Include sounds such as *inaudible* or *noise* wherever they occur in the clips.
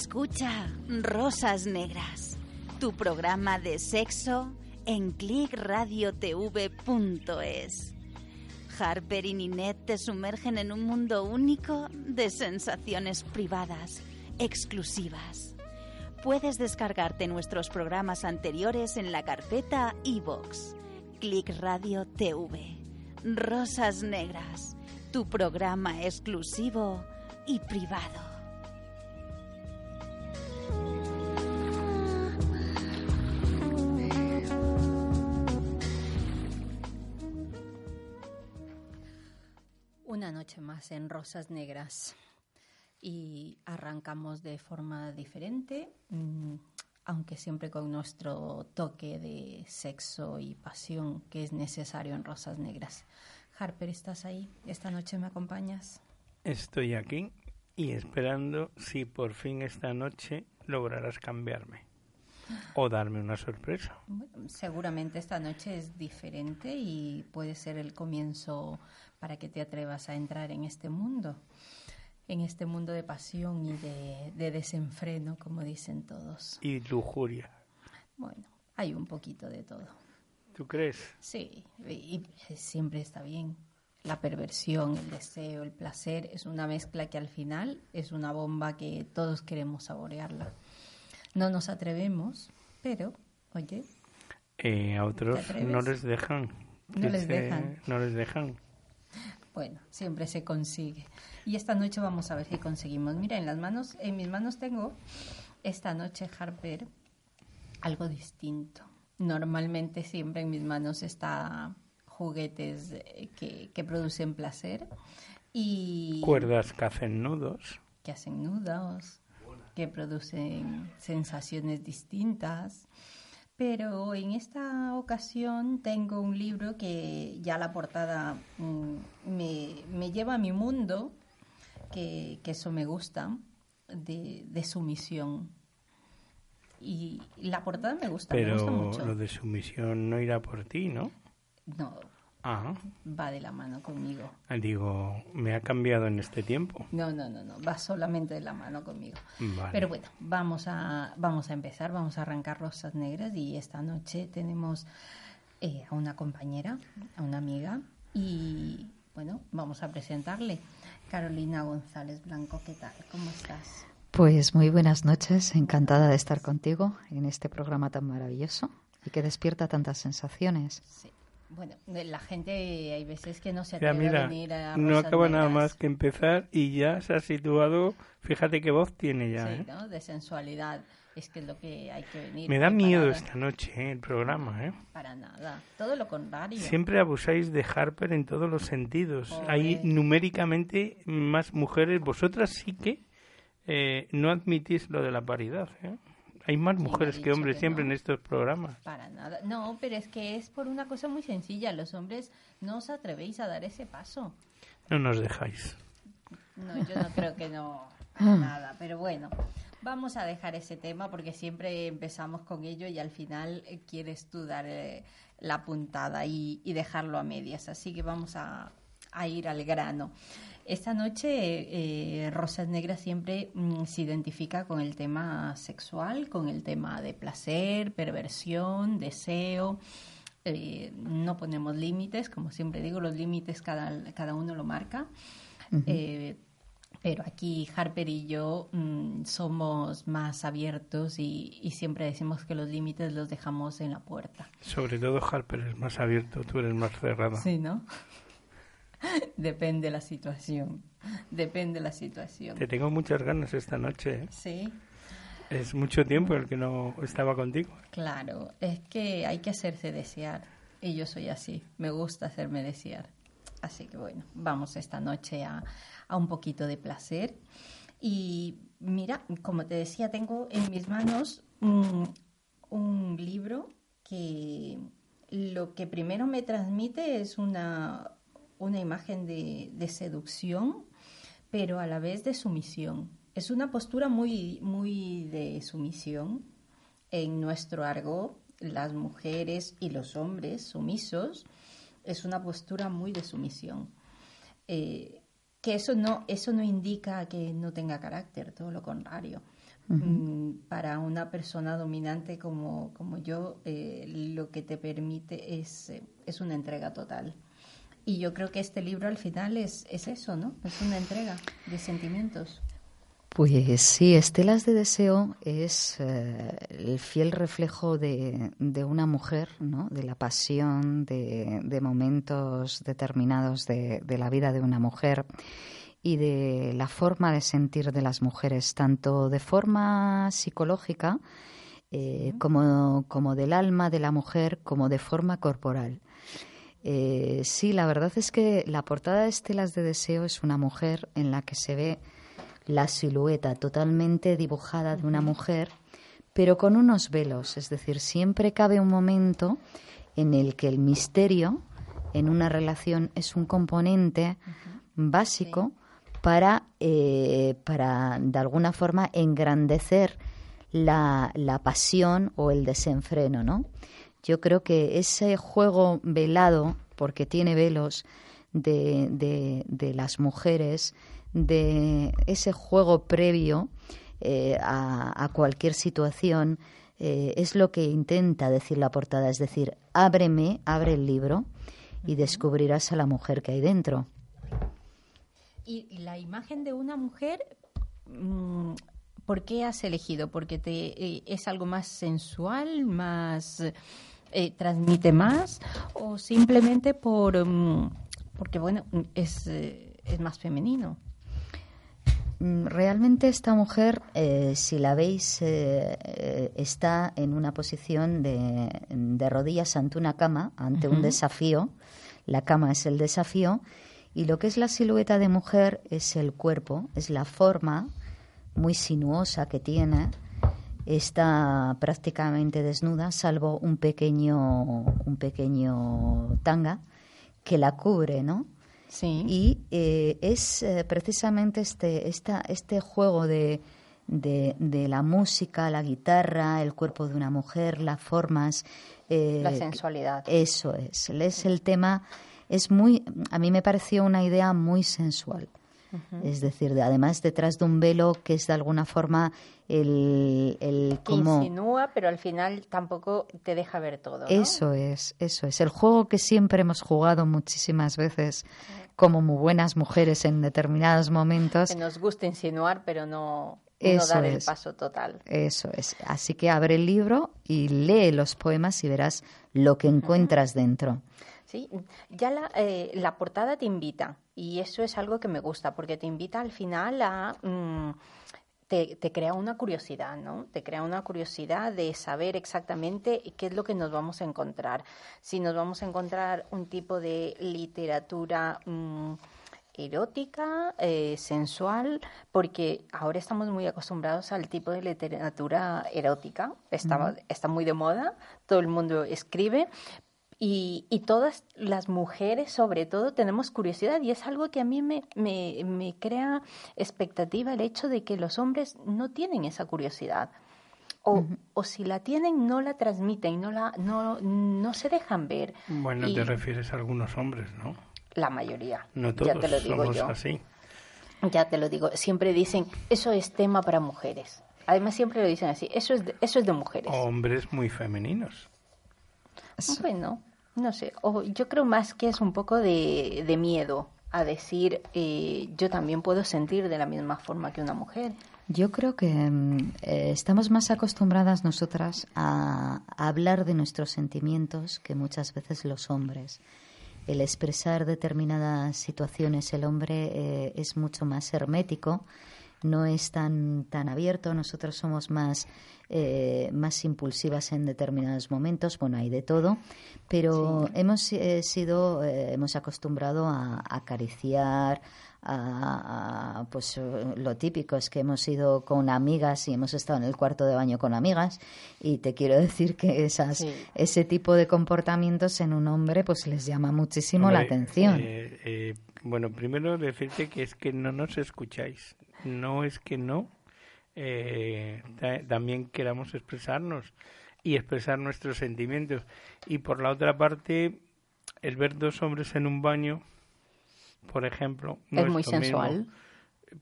Escucha Rosas Negras, tu programa de sexo en clickradiotv.es. Harper y Ninette te sumergen en un mundo único de sensaciones privadas, exclusivas. Puedes descargarte nuestros programas anteriores en la carpeta iVox. Click Radio TV. Rosas Negras, tu programa exclusivo y privado. Una noche más en Rosas Negras y arrancamos de forma diferente, mm, aunque siempre con nuestro toque de sexo y pasión que es necesario en Rosas Negras. Harper, ¿estás ahí? ¿Esta noche me acompañas? Estoy aquí y esperando si por fin esta noche lograrás cambiarme o darme una sorpresa. Bueno, seguramente esta noche es diferente y puede ser el comienzo para que te atrevas a entrar en este mundo, en este mundo de pasión y de, de desenfreno, como dicen todos. Y lujuria. Bueno, hay un poquito de todo. ¿Tú crees? Sí, y y siempre está bien. La perversión, el deseo, el placer es una mezcla que al final es una bomba que todos queremos saborearla. No nos atrevemos, pero, oye, Eh, a otros no les dejan. No les dejan. No les dejan. Bueno, siempre se consigue. Y esta noche vamos a ver si conseguimos. Mira, en las manos, en mis manos tengo esta noche Harper algo distinto. Normalmente siempre en mis manos está juguetes eh, que, que producen placer y Cuerdas que hacen nudos. que hacen nudos, que producen sensaciones distintas. Pero en esta ocasión tengo un libro que ya la portada mm, me, me lleva a mi mundo, que, que eso me gusta, de, de sumisión. Y la portada me gusta, me gusta Pero mucho. lo de sumisión no irá por ti, ¿no? No, Ah, va de la mano conmigo. digo, me ha cambiado en este tiempo. No, no, no, no, va solamente de la mano conmigo. Vale. Pero bueno, vamos a, vamos a empezar, vamos a arrancar Rosas Negras y esta noche tenemos eh, a una compañera, a una amiga y bueno, vamos a presentarle. Carolina González Blanco, ¿qué tal? ¿Cómo estás? Pues muy buenas noches, encantada de estar contigo en este programa tan maravilloso y que despierta tantas sensaciones. Sí. Bueno, la gente hay veces que no se atreve a mira, venir a no acaba nada más que empezar y ya se ha situado. Fíjate qué voz tiene ya. Sí, ¿eh? ¿no? De sensualidad. Es que es lo que hay que venir. Me da miedo esta noche ¿eh? el programa. ¿eh? Para nada. Todo lo contrario. Siempre abusáis de Harper en todos los sentidos. Pobre. Hay numéricamente más mujeres. Vosotras sí que eh, no admitís lo de la paridad. ¿eh? Hay más ¿Quién ha mujeres que hombres que siempre no? en estos programas. Para nada. No, pero es que es por una cosa muy sencilla. Los hombres no os atrevéis a dar ese paso. No nos dejáis. No, yo no creo que no. *laughs* para Nada. Pero bueno, vamos a dejar ese tema porque siempre empezamos con ello y al final eh, quieres tú dar eh, la puntada y, y dejarlo a medias. Así que vamos a, a ir al grano. Esta noche eh, Rosas Negras siempre mm, se identifica con el tema sexual, con el tema de placer, perversión, deseo. Eh, no ponemos límites, como siempre digo, los límites cada, cada uno lo marca. Eh, pero aquí Harper y yo mm, somos más abiertos y, y siempre decimos que los límites los dejamos en la puerta. Sobre todo Harper es más abierto, tú eres más cerrada. Sí, ¿no? *laughs* Depende la situación. Depende la situación. Te tengo muchas ganas esta noche. ¿eh? Sí. Es mucho tiempo el que no estaba contigo. Claro, es que hay que hacerse desear. Y yo soy así, me gusta hacerme desear. Así que bueno, vamos esta noche a, a un poquito de placer. Y mira, como te decía, tengo en mis manos un, un libro que lo que primero me transmite es una, una imagen de, de seducción, pero a la vez de sumisión. Es una postura muy, muy de sumisión. En nuestro argot, las mujeres y los hombres sumisos, es una postura muy de sumisión. Eh, que eso no, eso no indica que no tenga carácter, todo lo contrario. Mm, para una persona dominante como, como yo, eh, lo que te permite es, eh, es una entrega total. Y yo creo que este libro al final es, es eso, ¿no? Es una entrega de sentimientos. Pues sí, Estelas de Deseo es eh, el fiel reflejo de, de, una mujer, ¿no? de la pasión, de, de momentos determinados de, de, la vida de una mujer y de la forma de sentir de las mujeres, tanto de forma psicológica eh, como, como, del alma de la mujer, como de forma corporal. Eh, sí, la verdad es que la portada de Estelas de Deseo es una mujer en la que se ve la silueta totalmente dibujada de una mujer, pero con unos velos, es decir, siempre cabe un momento en el que el misterio en una relación es un componente básico para, eh, para, de alguna forma, engrandecer la, la, pasión o el desenfreno, ¿no? Yo creo que ese juego velado, porque tiene velos, de, de, de las mujeres, de ese juego previo eh, a, a, cualquier situación, eh, es lo que intenta decir la portada, es decir, ábreme, abre el libro y descubrirás a la mujer que hay dentro. Y la imagen de una mujer, mmm, ¿por qué has elegido? ¿Porque te, eh, es algo más sensual, más eh, transmite más? ¿O simplemente por um, porque, bueno, es, eh, es más femenino? Realmente esta mujer, eh, si la veis, eh, está en una posición de, de, rodillas ante una cama, ante uh -huh. un desafío. La cama es el desafío y lo que es la silueta de mujer es el cuerpo, es la forma muy sinuosa que tiene. Está prácticamente desnuda, salvo un pequeño, un pequeño tanga que la cubre, ¿no? Sí. Y eh, es eh, precisamente este, esta, este juego de, de, de, la música, la guitarra, el cuerpo de una mujer, las formas. Eh, la sensualidad. Eso es. Es el tema. Es muy. A mí me pareció una idea muy sensual. Uh -huh. Es decir, de, además detrás de un velo que es de alguna forma el, el insinúa, pero al final tampoco te deja ver todo. ¿no? Eso es, eso es el juego que siempre hemos jugado muchísimas veces como muy buenas mujeres en determinados momentos. Que nos gusta insinuar, pero no, no dar el es, paso total. Eso es. Así que abre el libro y lee los poemas y verás lo que encuentras uh -huh. dentro. Sí, ya la, eh, la, portada te invita y eso es algo que me gusta porque te invita al final a... Mmm, te, te, crea una curiosidad, ¿no? Te crea una curiosidad de saber exactamente qué es lo que nos vamos a encontrar. Si nos vamos a encontrar un tipo de literatura mmm, erótica, eh, sensual, porque ahora estamos muy acostumbrados al tipo de literatura erótica, está, mm. está muy de moda, todo el mundo escribe, y, y, todas las mujeres, sobre todo, tenemos curiosidad y es algo que a mí me, me, me, crea expectativa el hecho de que los hombres no tienen esa curiosidad. O, uh -huh. o si la tienen, no la transmiten, no, la, no, no se dejan ver. Bueno, y te refieres a algunos hombres, ¿no? La mayoría. No todos ya te lo digo somos yo. así. Ya te lo digo. Siempre dicen, eso es tema para mujeres. Además, siempre lo dicen así, eso es de, eso es de mujeres. Hombres muy femeninos. Bueno, no sé, o yo creo más que es un poco de, de miedo a decir eh, yo también puedo sentir de la misma forma que una mujer. Yo creo que eh, estamos más acostumbradas nosotras a, a, hablar de nuestros sentimientos que muchas veces los hombres. El expresar determinadas situaciones, el hombre eh, es mucho más hermético no es tan, tan abierto, nosotros somos más, eh, más impulsivas en determinados momentos, bueno, hay de todo, pero hemos eh, sido, eh, hemos acostumbrado a, acariciar, a, pues lo típico es que hemos ido con amigas y hemos estado en el cuarto de baño con amigas. Y te quiero decir que esas ese tipo de comportamientos en un hombre pues les llama muchísimo la atención. bueno primero decirte que es que no nos escucháis no es que no eh, también queramos expresarnos y expresar nuestros sentimientos. Y por la otra parte, el ver dos hombres en un baño, por ejemplo, no es, muy sensual.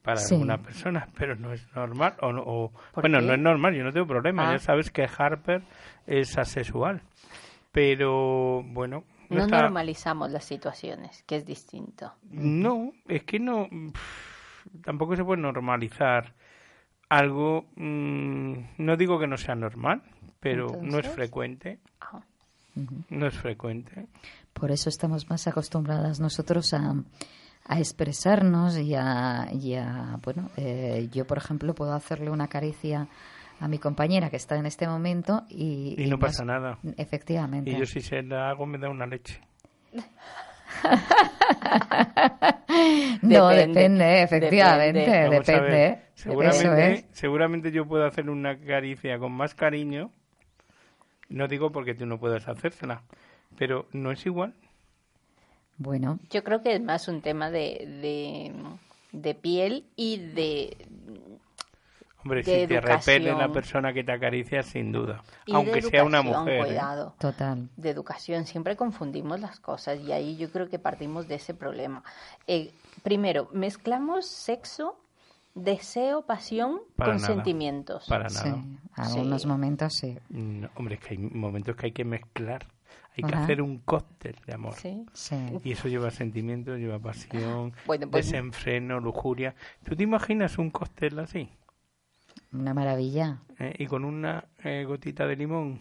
Para algunas personas, *laughs* pero no es normal. O, bueno, no es normal, yo no tengo problema. Ya ah. sabes que Harper es asexual. Pero bueno, no, normalizamos las situaciones, que es distinto. No, es que no tampoco se puede normalizar algo, mm, no digo que no sea normal, pero no es frecuente. Ah. No es frecuente. Por eso estamos más acostumbradas nosotros a, a expresarnos y a, bueno, eh, yo por ejemplo puedo hacerle una caricia a mi compañera que está en este momento y... Y, no pasa nada. Efectivamente. Y yo si se la hago me da una leche. *laughs* *laughs* no, depende, efectivamente, depende. Seguramente, seguramente yo puedo hacer una caricia con más cariño. No digo porque tú no puedas hacérsela, pero no es igual. Bueno. Yo creo que es más un tema de, de piel y de Hombre, si te repele la persona que te acaricia, sin duda. aunque sea una mujer. ¿eh? Cuidado, Total. De educación. Siempre confundimos las cosas y ahí yo creo que partimos de ese problema. Eh, primero, mezclamos sexo, deseo, pasión con sentimientos. Para nada. Sí, algunos momentos sí. hombre, es que hay momentos que hay que mezclar. Hay que hacer un cóctel de amor. Sí. Y eso lleva sentimientos, lleva pasión, pues desenfreno, lujuria. ¿Tú te imaginas un cóctel así? Una maravilla. Eh, y con una eh, gotita de limón.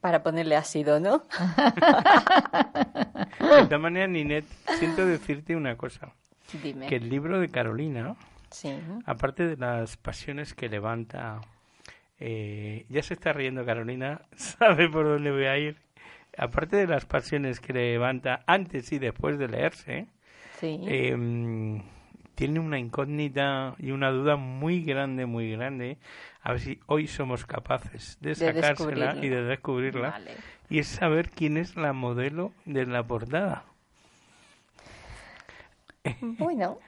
Para ponerle ácido, ¿no? *laughs* de todas maneras, Ninet, siento decirte una cosa. Dime. Que el libro de Carolina, aparte de las pasiones que levanta, eh, ya se está riendo Carolina, *laughs* sabe por dónde voy a ir. Aparte de las pasiones que levanta antes y después de leerse, sí. Em, tiene una incógnita y una duda muy grande, muy grande. A ver si hoy somos capaces de, sacársela y de descubrirla. Y es saber quién es la modelo de la portada. Bueno,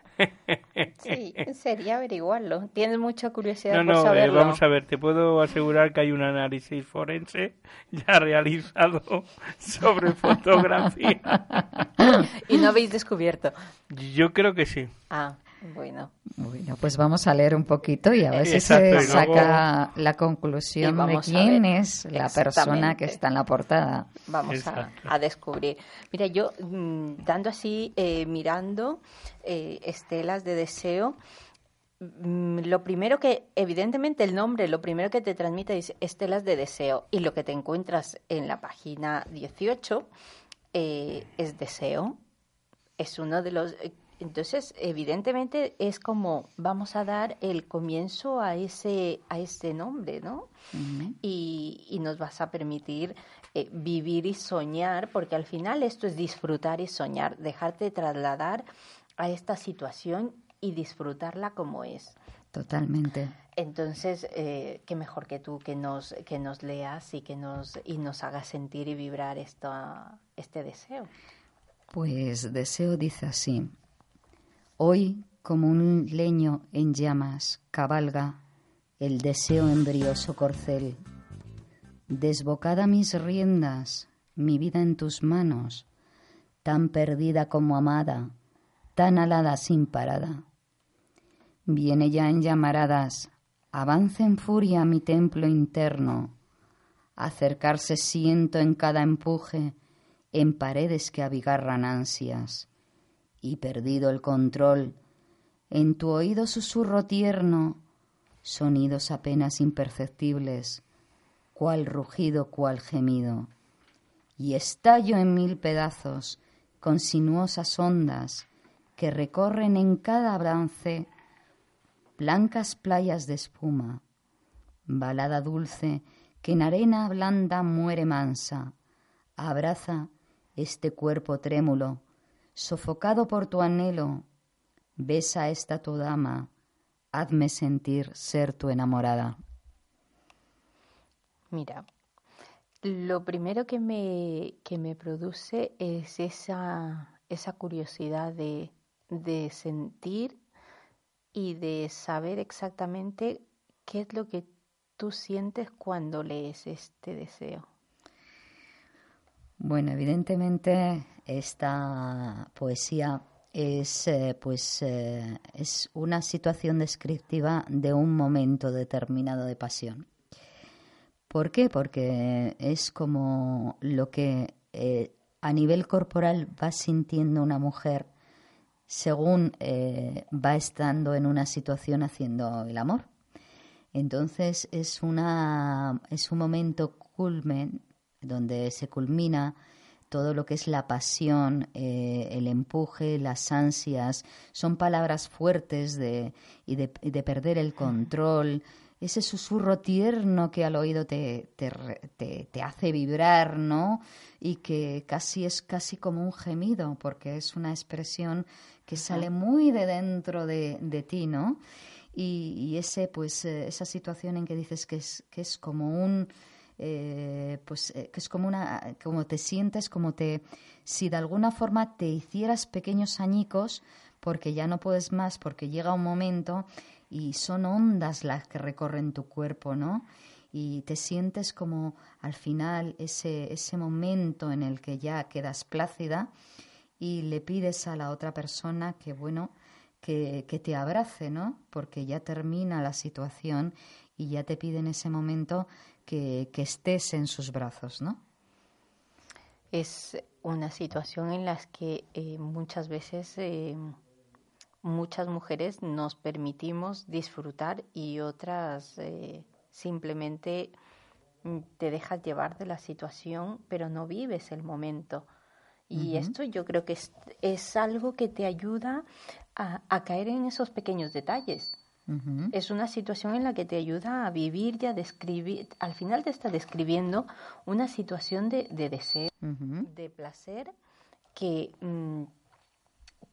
sí, sería averiguarlo. Tienes mucha curiosidad no, por no, saberlo. Eh, vamos a ver, te puedo asegurar que hay un análisis forense ya realizado *laughs* sobre fotografía. *laughs* ¿Y no habéis descubierto? Yo creo que sí. Ah. Bueno. Bueno, pues vamos a leer un poquito y a ver si se saca la conclusión de quién es la persona que está en la portada. Vamos a, descubrir. Mira, yo mm, dando así, eh, mirando eh, estelas de deseo, mm, lo primero que, evidentemente el nombre, lo primero que te transmite es estelas de deseo y lo que te encuentras en la página 18 eh, es deseo. Es uno de los entonces, evidentemente es como vamos a dar el comienzo a ese a ese nombre, ¿no? y, y, nos vas a permitir eh, vivir y soñar, porque al final esto es disfrutar y soñar, dejarte trasladar a esta situación y disfrutarla como es. Totalmente. Entonces, eh, qué mejor que tú que nos que nos leas y que nos y nos hagas sentir y vibrar esto, este deseo. Pues deseo dice así. Hoy, como un leño en llamas, cabalga el deseo embrioso corcel. Desbocada mis riendas, mi vida en tus manos, tan perdida como amada, tan alada sin parada. Viene ya en llamaradas, avanza en furia mi templo interno, acercarse siento en cada empuje, en paredes que abigarran ansias y perdido el control, en tu oído susurro tierno, sonidos apenas imperceptibles, cual rugido, cual gemido, y estallo en mil pedazos, con sinuosas ondas que recorren en cada avance blancas playas de espuma, balada dulce que en arena blanda muere mansa, abraza este cuerpo trémulo, sofocado por tu anhelo, besa esta tu dama, hazme sentir ser tu enamorada. Mira, lo primero que me, que me produce es esa, esa curiosidad de, de sentir y de saber exactamente qué es lo que tú sientes cuando lees este deseo. Bueno, evidentemente esta poesía es eh, pues eh, es una situación descriptiva de un momento determinado de pasión. ¿Por qué? Porque es como lo que eh, a nivel corporal va sintiendo una mujer según va estando en una situación haciendo el amor. Entonces es una es un momento culmen donde se culmina todo lo que es la pasión, eh, el empuje, las ansias, son palabras fuertes de, y, de, de, perder el control, ese susurro tierno que al oído te, te, te, hace vibrar, ¿no? Y que casi es casi como un gemido, porque es una expresión que sale muy de dentro de, de ti, ¿no? Y, y, ese, pues, eh, esa situación en que dices que es, que es como un eh, pues eh, que es como una, como te sientes, como te, si de alguna forma te hicieras pequeños añicos, porque ya no puedes más, porque llega un momento y son ondas las que recorren tu cuerpo, ¿no? Y te sientes como al final ese, ese momento en el que ya quedas plácida y le pides a la otra persona que, bueno, que, que te abrace, ¿no? Porque ya termina la situación y ya te pide en ese momento que, estés en sus brazos, ¿no? Es una situación en la que eh, muchas veces eh, muchas mujeres nos permitimos disfrutar y otras eh, simplemente mm, te dejas llevar de la situación, pero no vives el momento. Y esto yo creo que es, es algo que te ayuda a, a, caer en esos pequeños detalles. Es una situación en la que te ayuda a vivir y a describir, al final te está describiendo una situación de, deseo, de placer que, mm,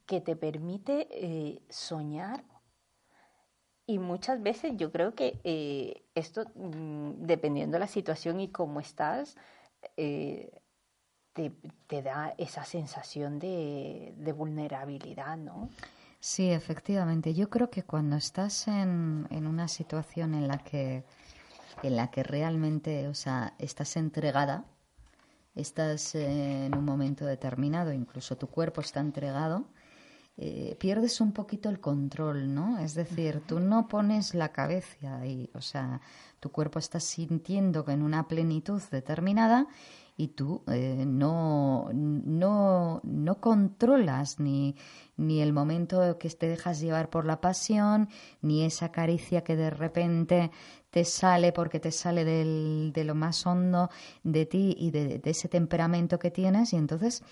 que te permite eh, soñar. Y muchas veces yo creo que eh, esto, mm, dependiendo de la situación y cómo estás, eh, te, te, da esa sensación de, de vulnerabilidad, ¿no? Sí, efectivamente. Yo creo que cuando estás en, en una situación en la que en la que realmente, o sea, estás entregada, estás en un momento determinado, incluso tu cuerpo está entregado, eh, pierdes un poquito el control, ¿no? Es decir, tú no pones la cabeza ahí, o sea, tu cuerpo está sintiendo que en una plenitud determinada y tú eh, no, no, no controlas ni, ni el momento que te dejas llevar por la pasión, ni esa caricia que de repente te sale porque te sale del, de lo más hondo de ti y de, de, ese temperamento que tienes. Y entonces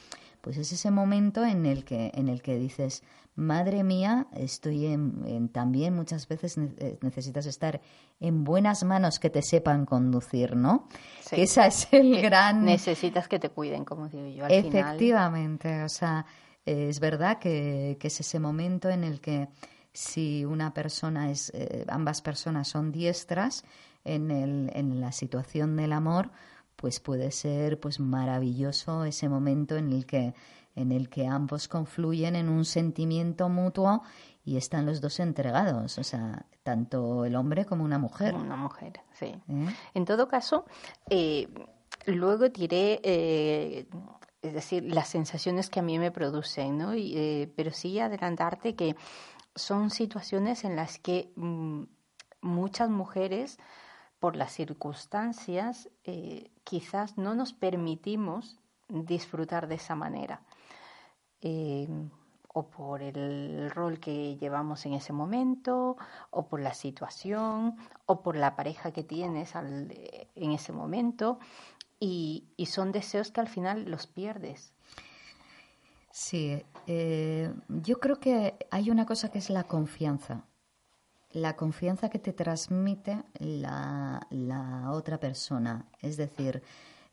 pues es ese momento en el que en el que dices madre mía, estoy en, también muchas veces eh, necesitas estar en buenas manos que te sepan conducir, ¿no? Sí. Que esa es el gran... Necesitas que te cuiden, como digo yo. Al Efectivamente, final... o sea, es verdad que, que, es ese momento en el que si una persona es, eh, ambas personas son diestras en, el, en la situación del amor, pues puede ser pues maravilloso ese momento en el que en el que ambos confluyen en un sentimiento mutuo y están los dos entregados, o sea, tanto el hombre como una mujer. Una mujer, sí. ¿Eh? En todo caso, eh, luego diré, eh, es decir, las sensaciones que a mí me producen, ¿no? Y, pero sí adelantarte que son situaciones en las que mm, muchas mujeres, por las circunstancias, eh, quizás no nos permitimos disfrutar de esa manera eh, o por el rol que llevamos en ese momento, o por la situación, o por la pareja que tienes al, en ese momento, y, y, son deseos que al final los pierdes. Sí, eh, yo creo que hay una cosa que es la confianza. La confianza que te transmite la, otra persona. Es decir,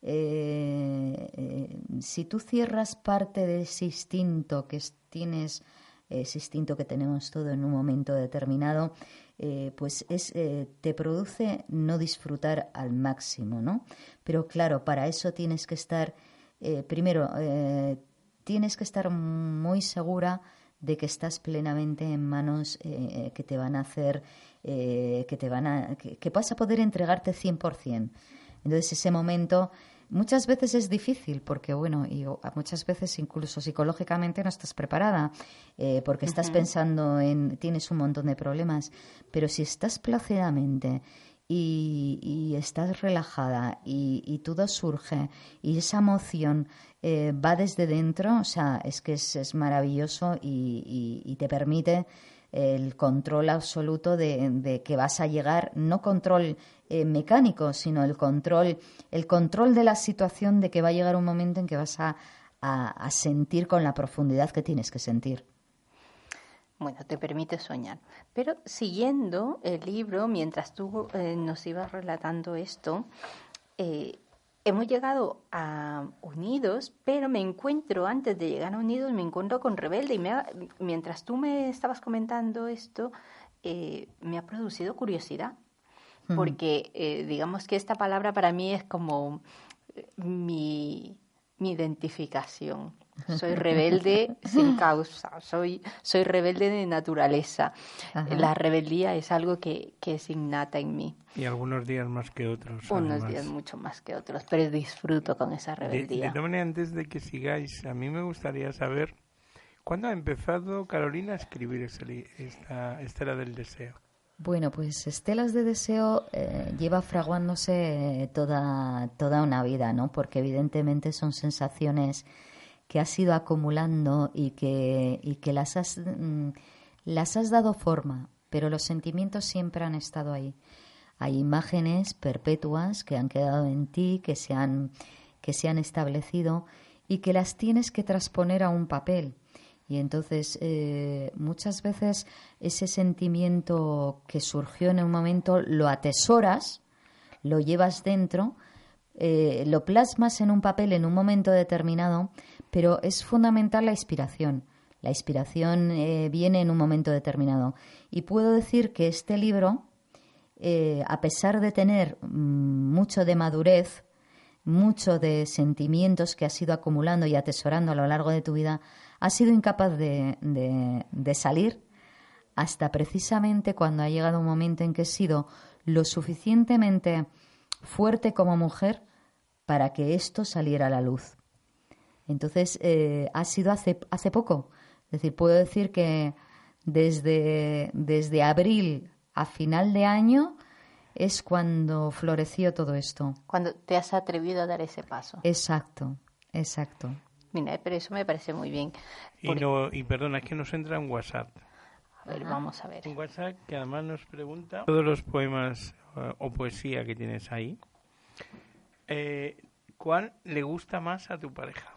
eh, eh, si tú cierras parte de ese instinto que tienes, ese instinto que tenemos todo en un momento determinado, eh, pues es, te produce no disfrutar al máximo, ¿no? Pero claro, para eso tienes que estar, primero, tienes que estar muy segura de que estás plenamente en manos eh, que te van a hacer, eh, que te van a, que, vas a poder entregarte 100%. Entonces ese momento muchas veces es difícil porque, bueno, y muchas veces incluso psicológicamente no estás preparada eh, porque estás pensando en, tienes un montón de problemas, pero si estás plácidamente y, estás relajada y, todo surge y esa emoción eh, va desde dentro, o sea, es que es, maravilloso y, te permite el control absoluto de, que vas a llegar, no control eh, mecánico, sino el control, el control de la situación de que va a llegar un momento en que vas a sentir con la profundidad que tienes que sentir bueno, te permite soñar. Pero siguiendo el libro, mientras tú eh, nos ibas relatando esto, eh, hemos llegado a Unidos, pero me encuentro, antes de llegar a Unidos, me encuentro con Rebelde y mientras tú me estabas comentando esto, eh, me ha producido curiosidad, porque digamos que esta palabra para mí es como mi identificación. Soy rebelde sin *laughs* causa, soy, soy rebelde de naturaleza. La rebeldía es algo que, que, es innata en mí. Y algunos días más que otros. Unos días mucho más que otros, pero disfruto con esa rebeldía. De, de antes de que sigáis, a mí me gustaría saber, ¿cuándo ha empezado Carolina a escribir esta Estela del Deseo? Bueno, pues Estelas de Deseo eh, lleva fraguándose toda, toda una vida, ¿no? Porque evidentemente son sensaciones que has ido acumulando y que, y que las, has, mm, las has dado forma, pero los sentimientos siempre han estado ahí. Hay imágenes perpetuas que han quedado en ti, que se han, que se han establecido y que las tienes que transponer a un papel. Y entonces eh, muchas veces ese sentimiento que surgió en un momento lo atesoras, lo llevas dentro, eh, lo plasmas en un papel en un momento determinado, pero es fundamental la inspiración. La inspiración eh, viene en un momento determinado. Y puedo decir que este libro, eh, a pesar de tener mm, mucho de madurez, mucho de sentimientos que has ido acumulando y atesorando a lo largo de tu vida, ha sido incapaz de, de salir hasta precisamente cuando ha llegado un momento en que he sido lo suficientemente fuerte como mujer para que esto saliera a la luz. Entonces, eh, ha sido hace, hace poco. Es decir, puedo decir que desde, desde abril a final de año es cuando floreció todo esto. Cuando te has atrevido a dar ese paso. Exacto, exacto. Mira, pero eso me parece muy bien. Y, no, y perdona, es que nos entra en WhatsApp. A ver, vamos a ver. Un WhatsApp que además nos pregunta todos los poemas eh, o poesía que tienes ahí. Eh, ¿Cuál le gusta más a tu pareja?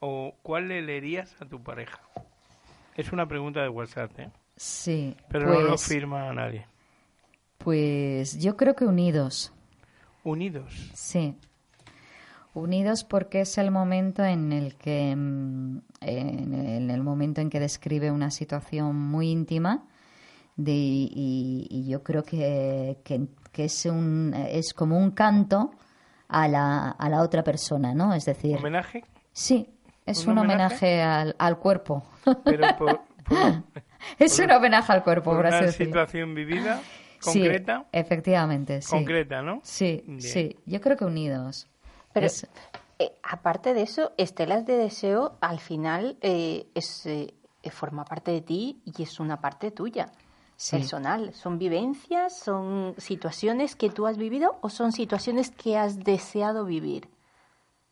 O cuál le leerías a tu pareja? Es una pregunta de WhatsApp, ¿eh? Sí. Pero no lo pues firma a nadie. Pues yo creo que unidos. ¿Unidos? Sí. Unidos porque es el momento en el que mm, en el momento en que describe una situación muy íntima de, y, yo creo que, que, que, es un es como un canto a la, a la otra persona, ¿no? Es decir, homenaje. Sí, es un, homenaje, al, al, cuerpo. *laughs* es un homenaje al cuerpo, por, una situación vivida, concreta. Sí, efectivamente, sí. Concreta, ¿no? Sí, sí. Yo creo que unidos. Pero eh, aparte de eso, Estelas de Deseo al final eh, es, eh, forma parte de ti y es una parte tuya. personal. ¿Son vivencias, son situaciones que tú has vivido o son situaciones que has deseado vivir?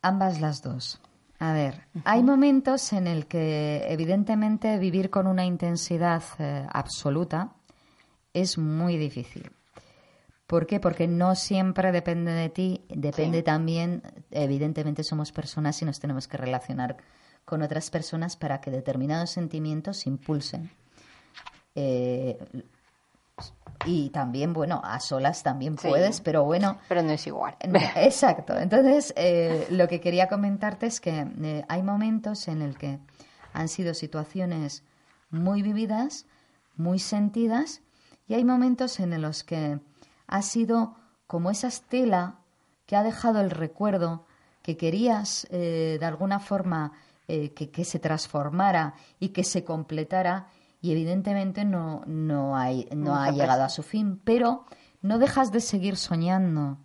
Ambas las dos. A ver, hay momentos en el que evidentemente vivir con una intensidad eh, absoluta es muy difícil. ¿Por qué? Porque no siempre depende de ti, depende también, evidentemente somos personas y nos tenemos que relacionar con otras personas para que determinados sentimientos impulsen. Eh. Y también, bueno, a solas también puedes, pero bueno. Pero no es igual. *laughs* Exacto. Entonces, eh, lo que quería comentarte es que eh, hay momentos en el que han sido situaciones muy vividas, muy sentidas, y hay momentos en los que ha sido como esa estela que ha dejado el recuerdo que querías eh, de alguna forma que, que se transformara y que se completara y evidentemente no, no, hay, no ha llegado a su fin, pero no dejas de seguir soñando,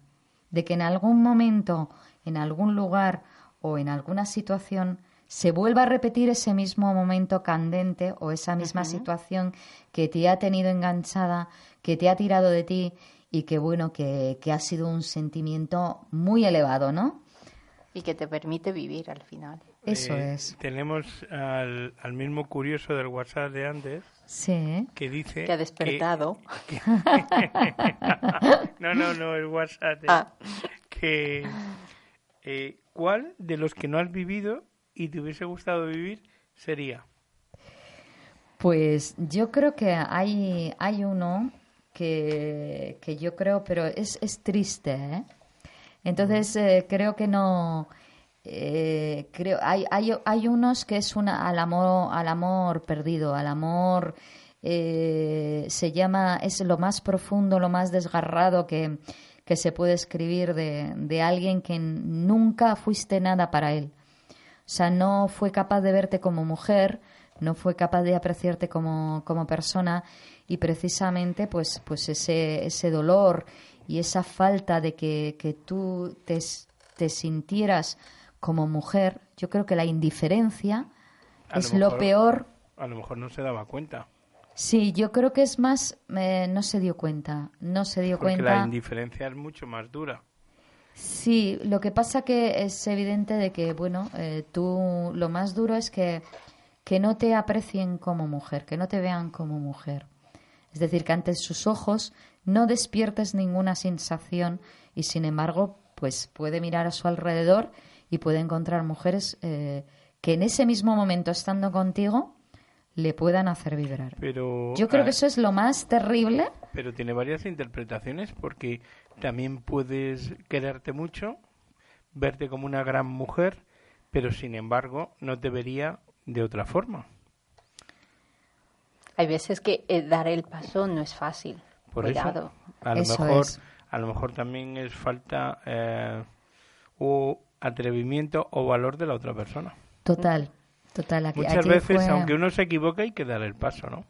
de que en algún momento, en algún lugar o en alguna situación se vuelva a repetir ese mismo momento candente o esa misma situación que te ha tenido enganchada, que te ha tirado de ti y que bueno, que, que ha sido un sentimiento muy elevado, ¿no? Y que te permite vivir al final. Eso Eh, es. Tenemos al, al mismo curioso del WhatsApp de antes Sí. que dice Que ha despertado. que- *laughs* no, no, no, el WhatsApp de- Ah. que eh, ¿cuál de los que no has vivido y te hubiese gustado vivir sería? Pues yo creo que hay, hay uno que, que yo creo, pero es, es triste, ¿eh? Entonces eh, creo que no... eh, creo hay, hay, hay unos que es una al amor al amor perdido al amor eh, se llama es lo más profundo lo más desgarrado que, que se puede escribir de, de alguien que nunca fuiste nada para él. O sea, no fue capaz de verte como mujer, no fue capaz de apreciarte como, como persona y precisamente pues, pues ese, ese dolor y esa falta de que, que tú te, te sintieras como mujer, yo creo que la indiferencia es lo peor. A lo mejor no se daba cuenta. Sí, yo creo que es más, eh, no se dio cuenta, no se dio Porque cuenta. la indiferencia es mucho más dura. Sí, lo que pasa que es evidente de que, bueno, eh, tú lo más duro es que, que no te aprecien como mujer, que no te vean como mujer. Es decir, que ante sus ojos no despiertes ninguna sensación y, sin embargo, pues puede mirar a su alrededor y puede encontrar mujeres eh, que en ese mismo momento, estando contigo, le puedan hacer vibrar. Pero Yo creo ah, que eso es lo más terrible. pero tiene varias interpretaciones porque también puedes quererte mucho, verte como una gran mujer, pero sin embargo no te vería de otra forma. Hay veces que eh, dar el paso no es fácil. Por Cuidado. eso, a lo Eso mejor, es. a lo mejor también es falta eh, o atrevimiento o valor de la otra persona. Total, total. Aquí, Muchas aquí veces, fue- aunque uno se equivoca, hay que dar el paso, ¿no?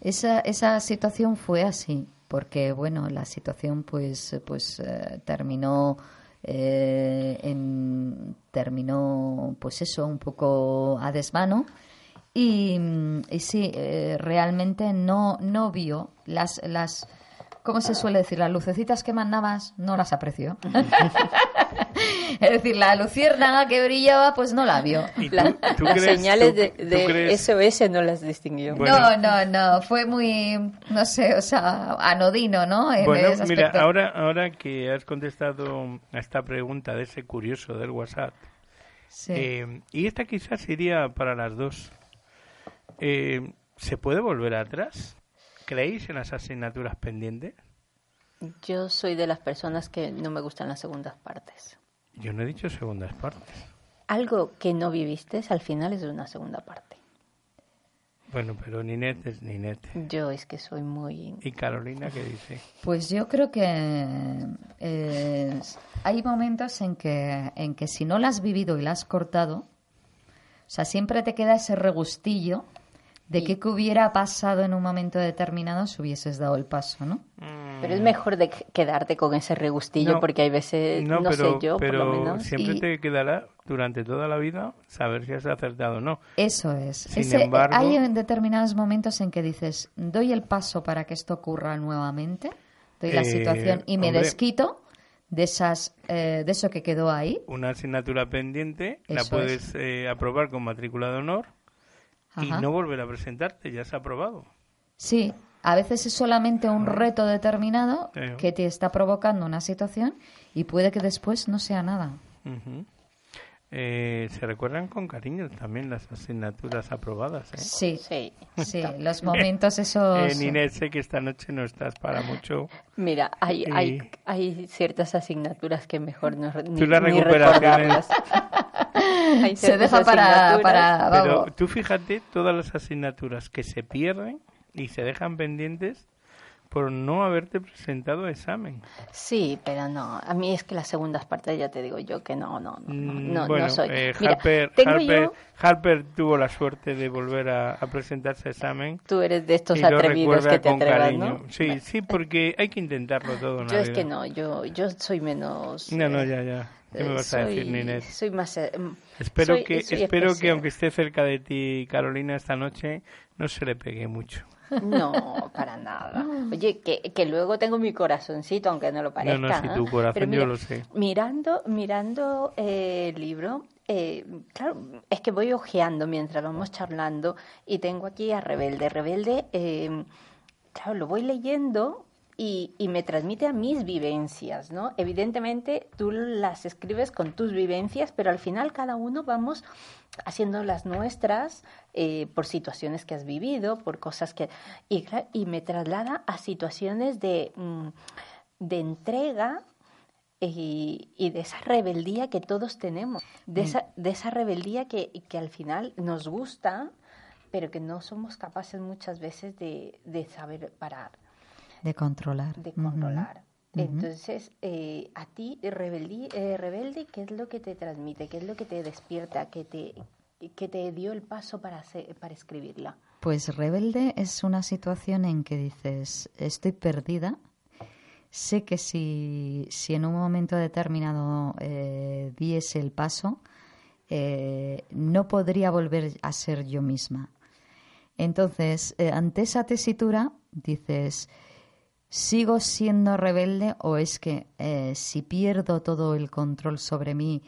Esa, esa situación fue así, porque bueno, la situación pues, pues eh, terminó eh, en, terminó pues eso, un poco a desmano. Y, y sí, eh, realmente no, no vio las, las, ¿cómo se suele decir? Las lucecitas que mandabas no las apreció. *laughs* *laughs* es decir, la luciérnaga que brillaba pues no la vio. ¿Y tú- La- tú las crees- señales tú- de, de SOS no las distinguió. Bueno. No, no, no, fue muy, no sé, o sea, anodino, ¿no? En Bueno, ese mira, ahora, ahora que has contestado a esta pregunta de ese curioso del WhatsApp, Sí. eh, y esta quizás iría para las dos, eh, ¿se puede volver atrás? ¿Creéis en las asignaturas pendientes? Yo soy de las personas que no me gustan las segundas partes. Yo no he dicho segundas partes. Algo que no viviste al final es una segunda parte. Bueno, pero Ninette es Ninette. Yo es que soy muy... ¿Y Carolina qué dice? Pues yo creo que eh, hay momentos en que, en que si no la has vivido y la has cortado, o sea, siempre te queda ese regustillo de Y- qué que hubiera pasado en un momento determinado si hubieses dado el paso, ¿no? Pero es mejor de quedarte con ese regustillo No, porque hay veces, no, pero, sé yo, por pero lo menos. siempre y- te quedará durante toda la vida saber si has acertado o no. Eso es. Sin Ese- embargo- hay en determinados momentos en que dices, doy el paso para que esto ocurra nuevamente, doy la Eh, situación y me hombre. desquito de esas eh, de eso que quedó ahí. Una asignatura pendiente la puedes eh, aprobar con matrícula de honor y no volver a presentarte, ya se ha aprobado. Sí, a veces es solamente un reto determinado que te está provocando una situación y puede que después no sea nada. Ujú. eh, se recuerdan con cariño también las asignaturas aprobadas. ¿eh? Sí, sí, sí, *laughs* los momentos esos. Eh, Inés, sé que esta noche no estás para mucho. Mira, hay, hay, hay ciertas asignaturas que mejor no Tú la recuperaciones. *laughs* se deja para, para Pero tú fíjate todas las asignaturas que se pierden y se dejan pendientes por no haberte presentado examen. Sí, pero no. A mí es que las segundas partes ya te digo yo que no, no, no, no, mm, bueno, soy. Eh, Harper, tuvo la suerte de volver a, presentarse a examen. Tú eres de estos atrevidos que te atrevas, ¿no? Sí, sí, porque hay que intentarlo todo. Yo es que no, yo, yo soy menos. No, no, ya, ya. ¿Qué me vas a decir, Ninette? Soy más. Eh, espero que, espero que aunque esté cerca de ti, Carolina, esta noche, no se le pegue mucho. No, para nada. Oye, que, que luego tengo mi corazoncito, aunque no lo parezca. No, no, si tu corazón yo lo sé. Mirando, mirando eh, el libro, eh, claro, es que voy ojeando mientras vamos charlando y tengo aquí a Rebelde. Rebelde, eh, claro, lo voy leyendo y, y, me transmite a mis vivencias, ¿no? Evidentemente tú las escribes con tus vivencias, pero al final cada uno vamos haciendo las nuestras eh, por situaciones que has vivido, por cosas que... Y, y me traslada a situaciones de, mm, de entrega y, y, de esa rebeldía que todos tenemos, de, mm. esa, de esa rebeldía que, que al final nos gusta, pero que no somos capaces muchas veces de, de saber parar. De controlar. De controlar. Entonces, eh, a ti, rebeldí, eh, rebelde, ¿qué es lo que te transmite? ¿Qué es lo que te despierta? ¿Qué te, que te dio el paso para, para escribirla? Pues rebelde es una situación en que dices, estoy perdida. Sé que si, si en un momento determinado eh, diese el paso, eh, no podría volver a ser yo misma. Entonces, ante esa tesitura, dices, ¿Sigo siendo rebelde o es que eh, si pierdo todo el control sobre mí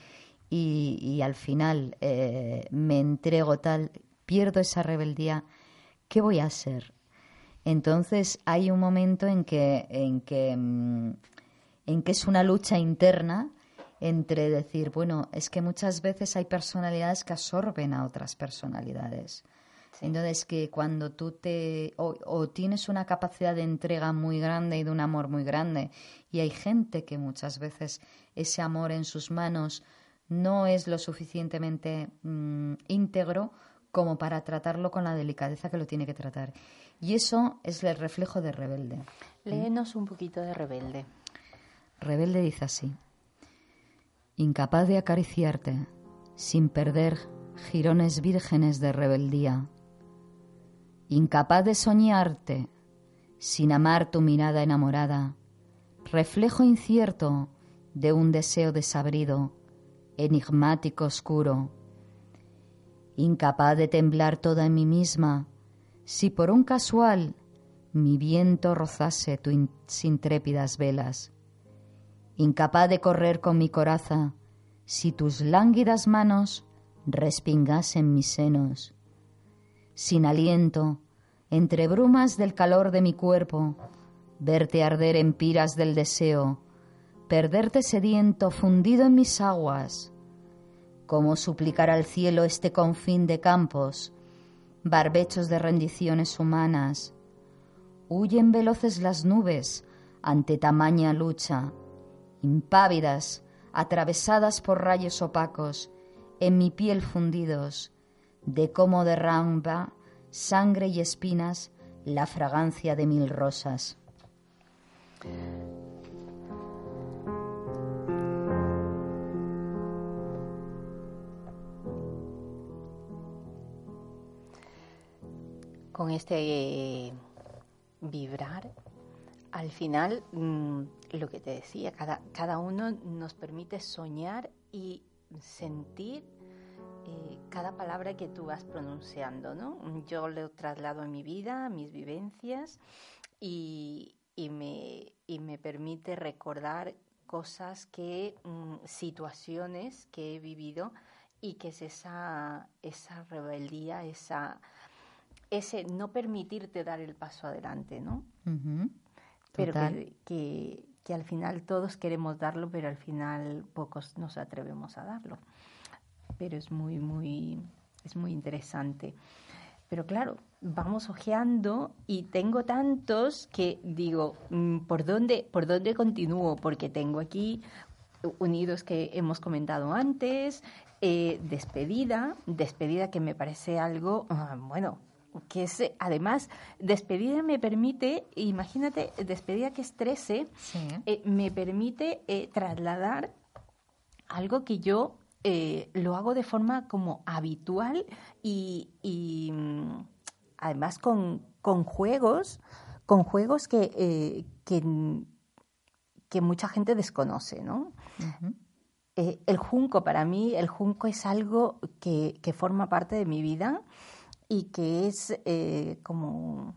y, al final eh, me entrego tal, pierdo esa rebeldía, ¿qué voy a hacer? Entonces hay un momento en que, en que, mm, en que es una lucha interna entre decir, bueno, es que muchas veces hay personalidades que absorben a otras personalidades. Entonces, que cuando tú te. O, tienes una capacidad de entrega muy grande y de un amor muy grande, y hay gente que muchas veces ese amor en sus manos no es lo suficientemente mm, íntegro como para tratarlo con la delicadeza que lo tiene que tratar. Y eso es el reflejo de rebelde. Léenos un poquito de rebelde. Rebelde dice así: Incapaz de acariciarte, sin perder jirones vírgenes de rebeldía incapaz de soñarte, sin amar tu mirada enamorada, reflejo incierto de un deseo desabrido, enigmático oscuro, incapaz de temblar toda en mí misma, si por un casual mi viento rozase tus intrépidas velas, incapaz de correr con mi coraza, si tus lánguidas manos respingasen mis senos, sin aliento, entre brumas del calor de mi cuerpo, verte arder en piras del deseo, perderte sediento fundido en mis aguas, como suplicar al cielo este confín de campos, barbechos de rendiciones humanas. Huyen veloces las nubes ante tamaña lucha, impávidas, atravesadas por rayos opacos, en mi piel fundidos, de cómo derramba sangre y espinas la fragancia de mil rosas. Con este eh, vibrar, al final, mm, lo que te decía, cada, cada uno nos permite soñar y sentir eh, cada palabra que tú vas pronunciando, ¿no? Yo lo traslado a mi vida, a mis vivencias y, me, me, permite recordar cosas que, mm, situaciones que he vivido y que es esa, esa rebeldía, esa, ese no permitirte dar el paso adelante, ¿no? Pero que, que al final todos queremos darlo, pero al final pocos nos atrevemos a darlo. pero es muy, muy, es muy interesante. Pero claro, vamos ojeando y tengo tantos que digo, mm, ¿por dónde, por dónde continúo? Porque tengo aquí unidos que hemos comentado antes, eh, despedida, despedida que me parece algo, ah, bueno, que es, además, despedida me permite, imagínate, despedida que es 13, eh, me permite eh, trasladar algo que yo lo hago de forma como habitual y, mm, además con, con, juegos, con juegos que, que, que mucha gente desconoce, ¿no? Eh, el junco, para mí, el junco es algo que, forma parte de mi vida y que es eh, como,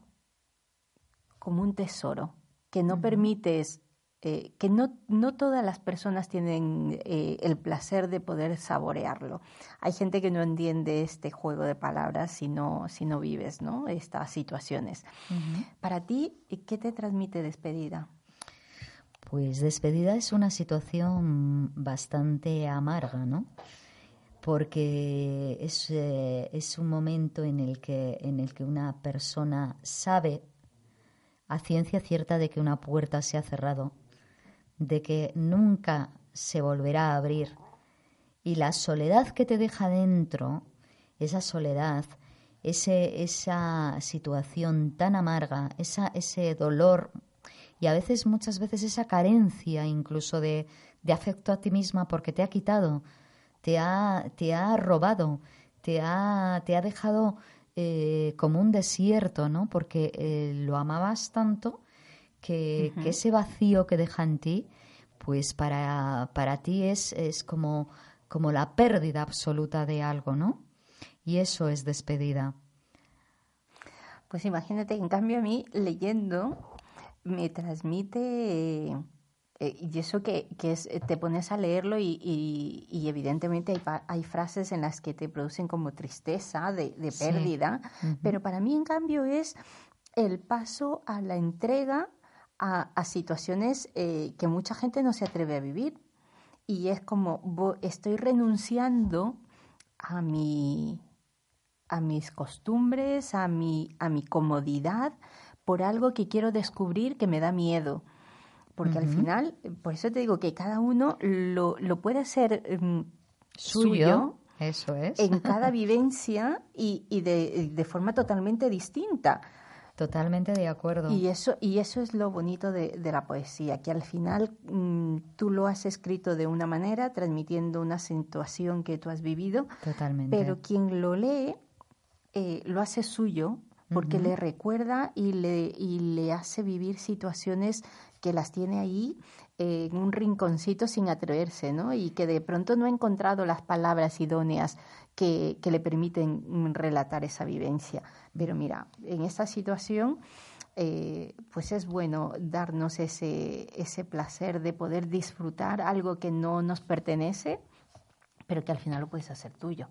como un tesoro, que no permites, eh, que no, no todas las personas tienen el placer de poder saborearlo. Hay gente que no entiende este juego de palabras si no, si no vives ¿no? estas situaciones. Para ti, ¿qué te transmite despedida? Pues despedida es una situación bastante amarga, ¿no? Porque es, eh, es un momento en el, que, en el que una persona sabe a ciencia cierta de que una puerta se ha cerrado, de que nunca se volverá a abrir. Y la soledad que te deja dentro, esa soledad, ese, esa situación tan amarga, esa, ese dolor y a veces, muchas veces, esa carencia incluso de, de afecto a ti misma porque te ha quitado, te ha, te ha robado, te ha, te ha dejado eh, como un desierto, ¿no? Porque eh, lo amabas tanto que, que, ese vacío que deja en ti, pues para, para ti es, es como, como la pérdida absoluta de algo, ¿no? Y eso es despedida. Pues imagínate, en cambio a mí leyendo me transmite, eh, y eso que, que es, te pones a leerlo y, y, evidentemente hay, hay, frases en las que te producen como tristeza, de, de pérdida, pero para mí en cambio es el paso a la entrega a, a situaciones eh, que mucha gente no se atreve a vivir. Y es como, estoy renunciando a mi a mis costumbres, a mi, a mi comodidad, por algo que quiero descubrir que me da miedo. Porque al final, por eso te digo que cada uno lo, lo puede hacer em, suyo, eso es. en cada *laughs* vivencia y, y de, de, forma totalmente distinta. Totalmente de acuerdo. Y eso, y eso es lo bonito de, de la poesía, que al final mm, tú lo has escrito de una manera, transmitiendo una situación que tú has vivido. Totalmente. Pero quien lo lee eh, lo hace suyo porque le recuerda y le, y le hace vivir situaciones que las tiene ahí en un rinconcito sin atreverse, ¿no? Y que de pronto no ha encontrado las palabras idóneas que, que le permiten relatar esa vivencia. Pero mira, en esta situación, eh, pues es bueno darnos ese, ese placer de poder disfrutar algo que no nos pertenece, pero que al final lo puedes hacer tuyo.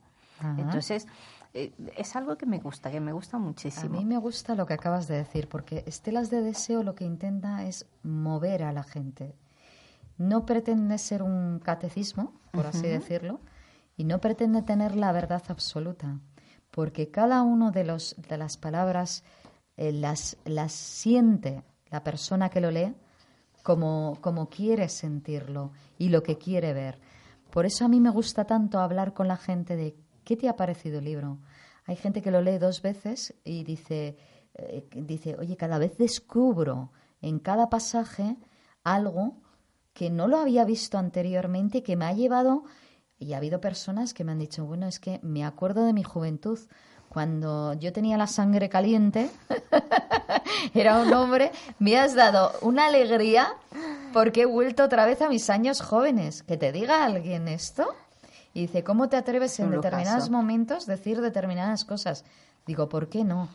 Entonces, es algo que me gusta, que me gusta muchísimo. A mí me gusta lo que acabas de decir, porque Estelas de Deseo lo que intenta es mover a la gente. No pretende ser un catecismo, por así decirlo, y no pretende tener la verdad absoluta, porque cada uno de, los, de las palabras eh, las, las siente la persona que lo lee como, como quiere sentirlo y lo que quiere ver. Por eso a mí me gusta tanto hablar con la gente de ¿Qué te ha parecido el libro? Hay gente que lo lee dos veces y dice, eh, dice, oye, cada vez descubro en cada pasaje algo que no lo había visto anteriormente que me ha llevado, y ha habido personas que me han dicho, bueno, es que me acuerdo de mi juventud, cuando yo tenía la sangre caliente, *laughs* era un hombre, me has dado una alegría porque he vuelto otra vez a mis años jóvenes. ¿Que te diga alguien esto? Y dice, ¿cómo te atreves en determinados momentos decir determinadas cosas? Digo, ¿por qué no?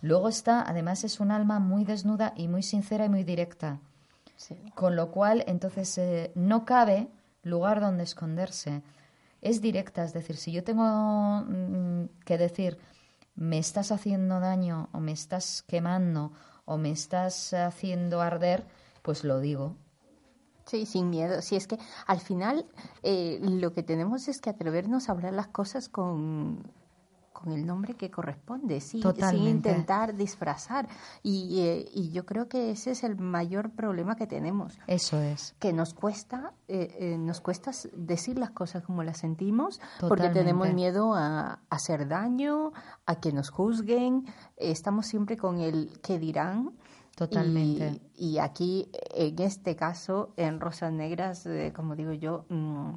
Luego está, además es un alma muy desnuda y muy sincera y muy directa. Con lo cual, entonces, eh, no cabe lugar donde esconderse. Es directa, es decir, si yo tengo mm, que decir, me estás haciendo daño o me estás quemando o me estás haciendo arder, pues lo digo. Sí, sin miedo. Si es que al final eh, lo que tenemos es que atrevernos a hablar las cosas con, con el nombre que corresponde, sí, sin intentar disfrazar. Y, eh, y, yo creo que ese es el mayor problema que tenemos. Eso es. Que nos cuesta, eh, eh, nos cuesta decir las cosas como las sentimos, porque tenemos miedo a, hacer daño, a que nos juzguen. Estamos siempre con el que dirán. Totalmente. Y, aquí, en este caso, en Rosas Negras, como digo yo, mm,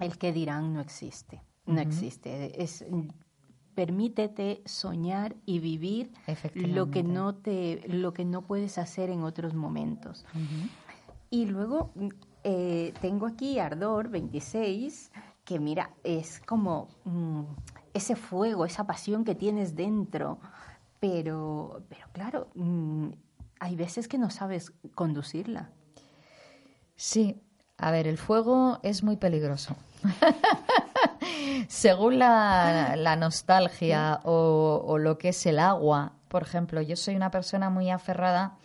el que dirán no existe. No existe. Es permítete soñar y vivir lo que no te lo que no puedes hacer en otros momentos y luego eh, tengo aquí ardor 26 que mira es como mm, ese fuego esa pasión que tienes dentro pero pero claro mm, hay veces que no sabes conducirla sí a ver el fuego es muy peligroso *laughs* Según la, nostalgia o, lo que es el agua, por ejemplo, yo soy una persona muy aferrada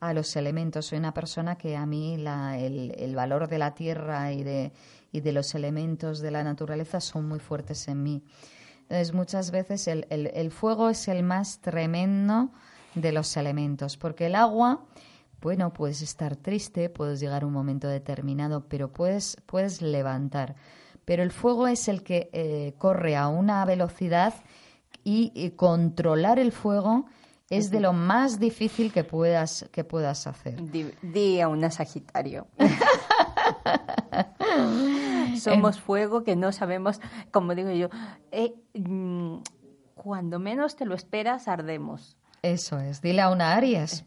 a los elementos, soy una persona que a mí el, valor de la tierra y de, y de los elementos de la naturaleza son muy fuertes en mí. Entonces, muchas veces el, el, fuego es el más tremendo de los elementos, porque el agua, bueno, puedes estar triste, puedes llegar a un momento determinado, pero puedes, puedes levantar pero el fuego es el que eh, corre a una velocidad y, controlar el fuego es de lo más difícil que puedas, que puedas hacer. Di, a una Sagitario. *laughs* Somos fuego que no sabemos, como digo yo, eh, mm, cuando menos te lo esperas, ardemos. Eso es. Dile a una Aries.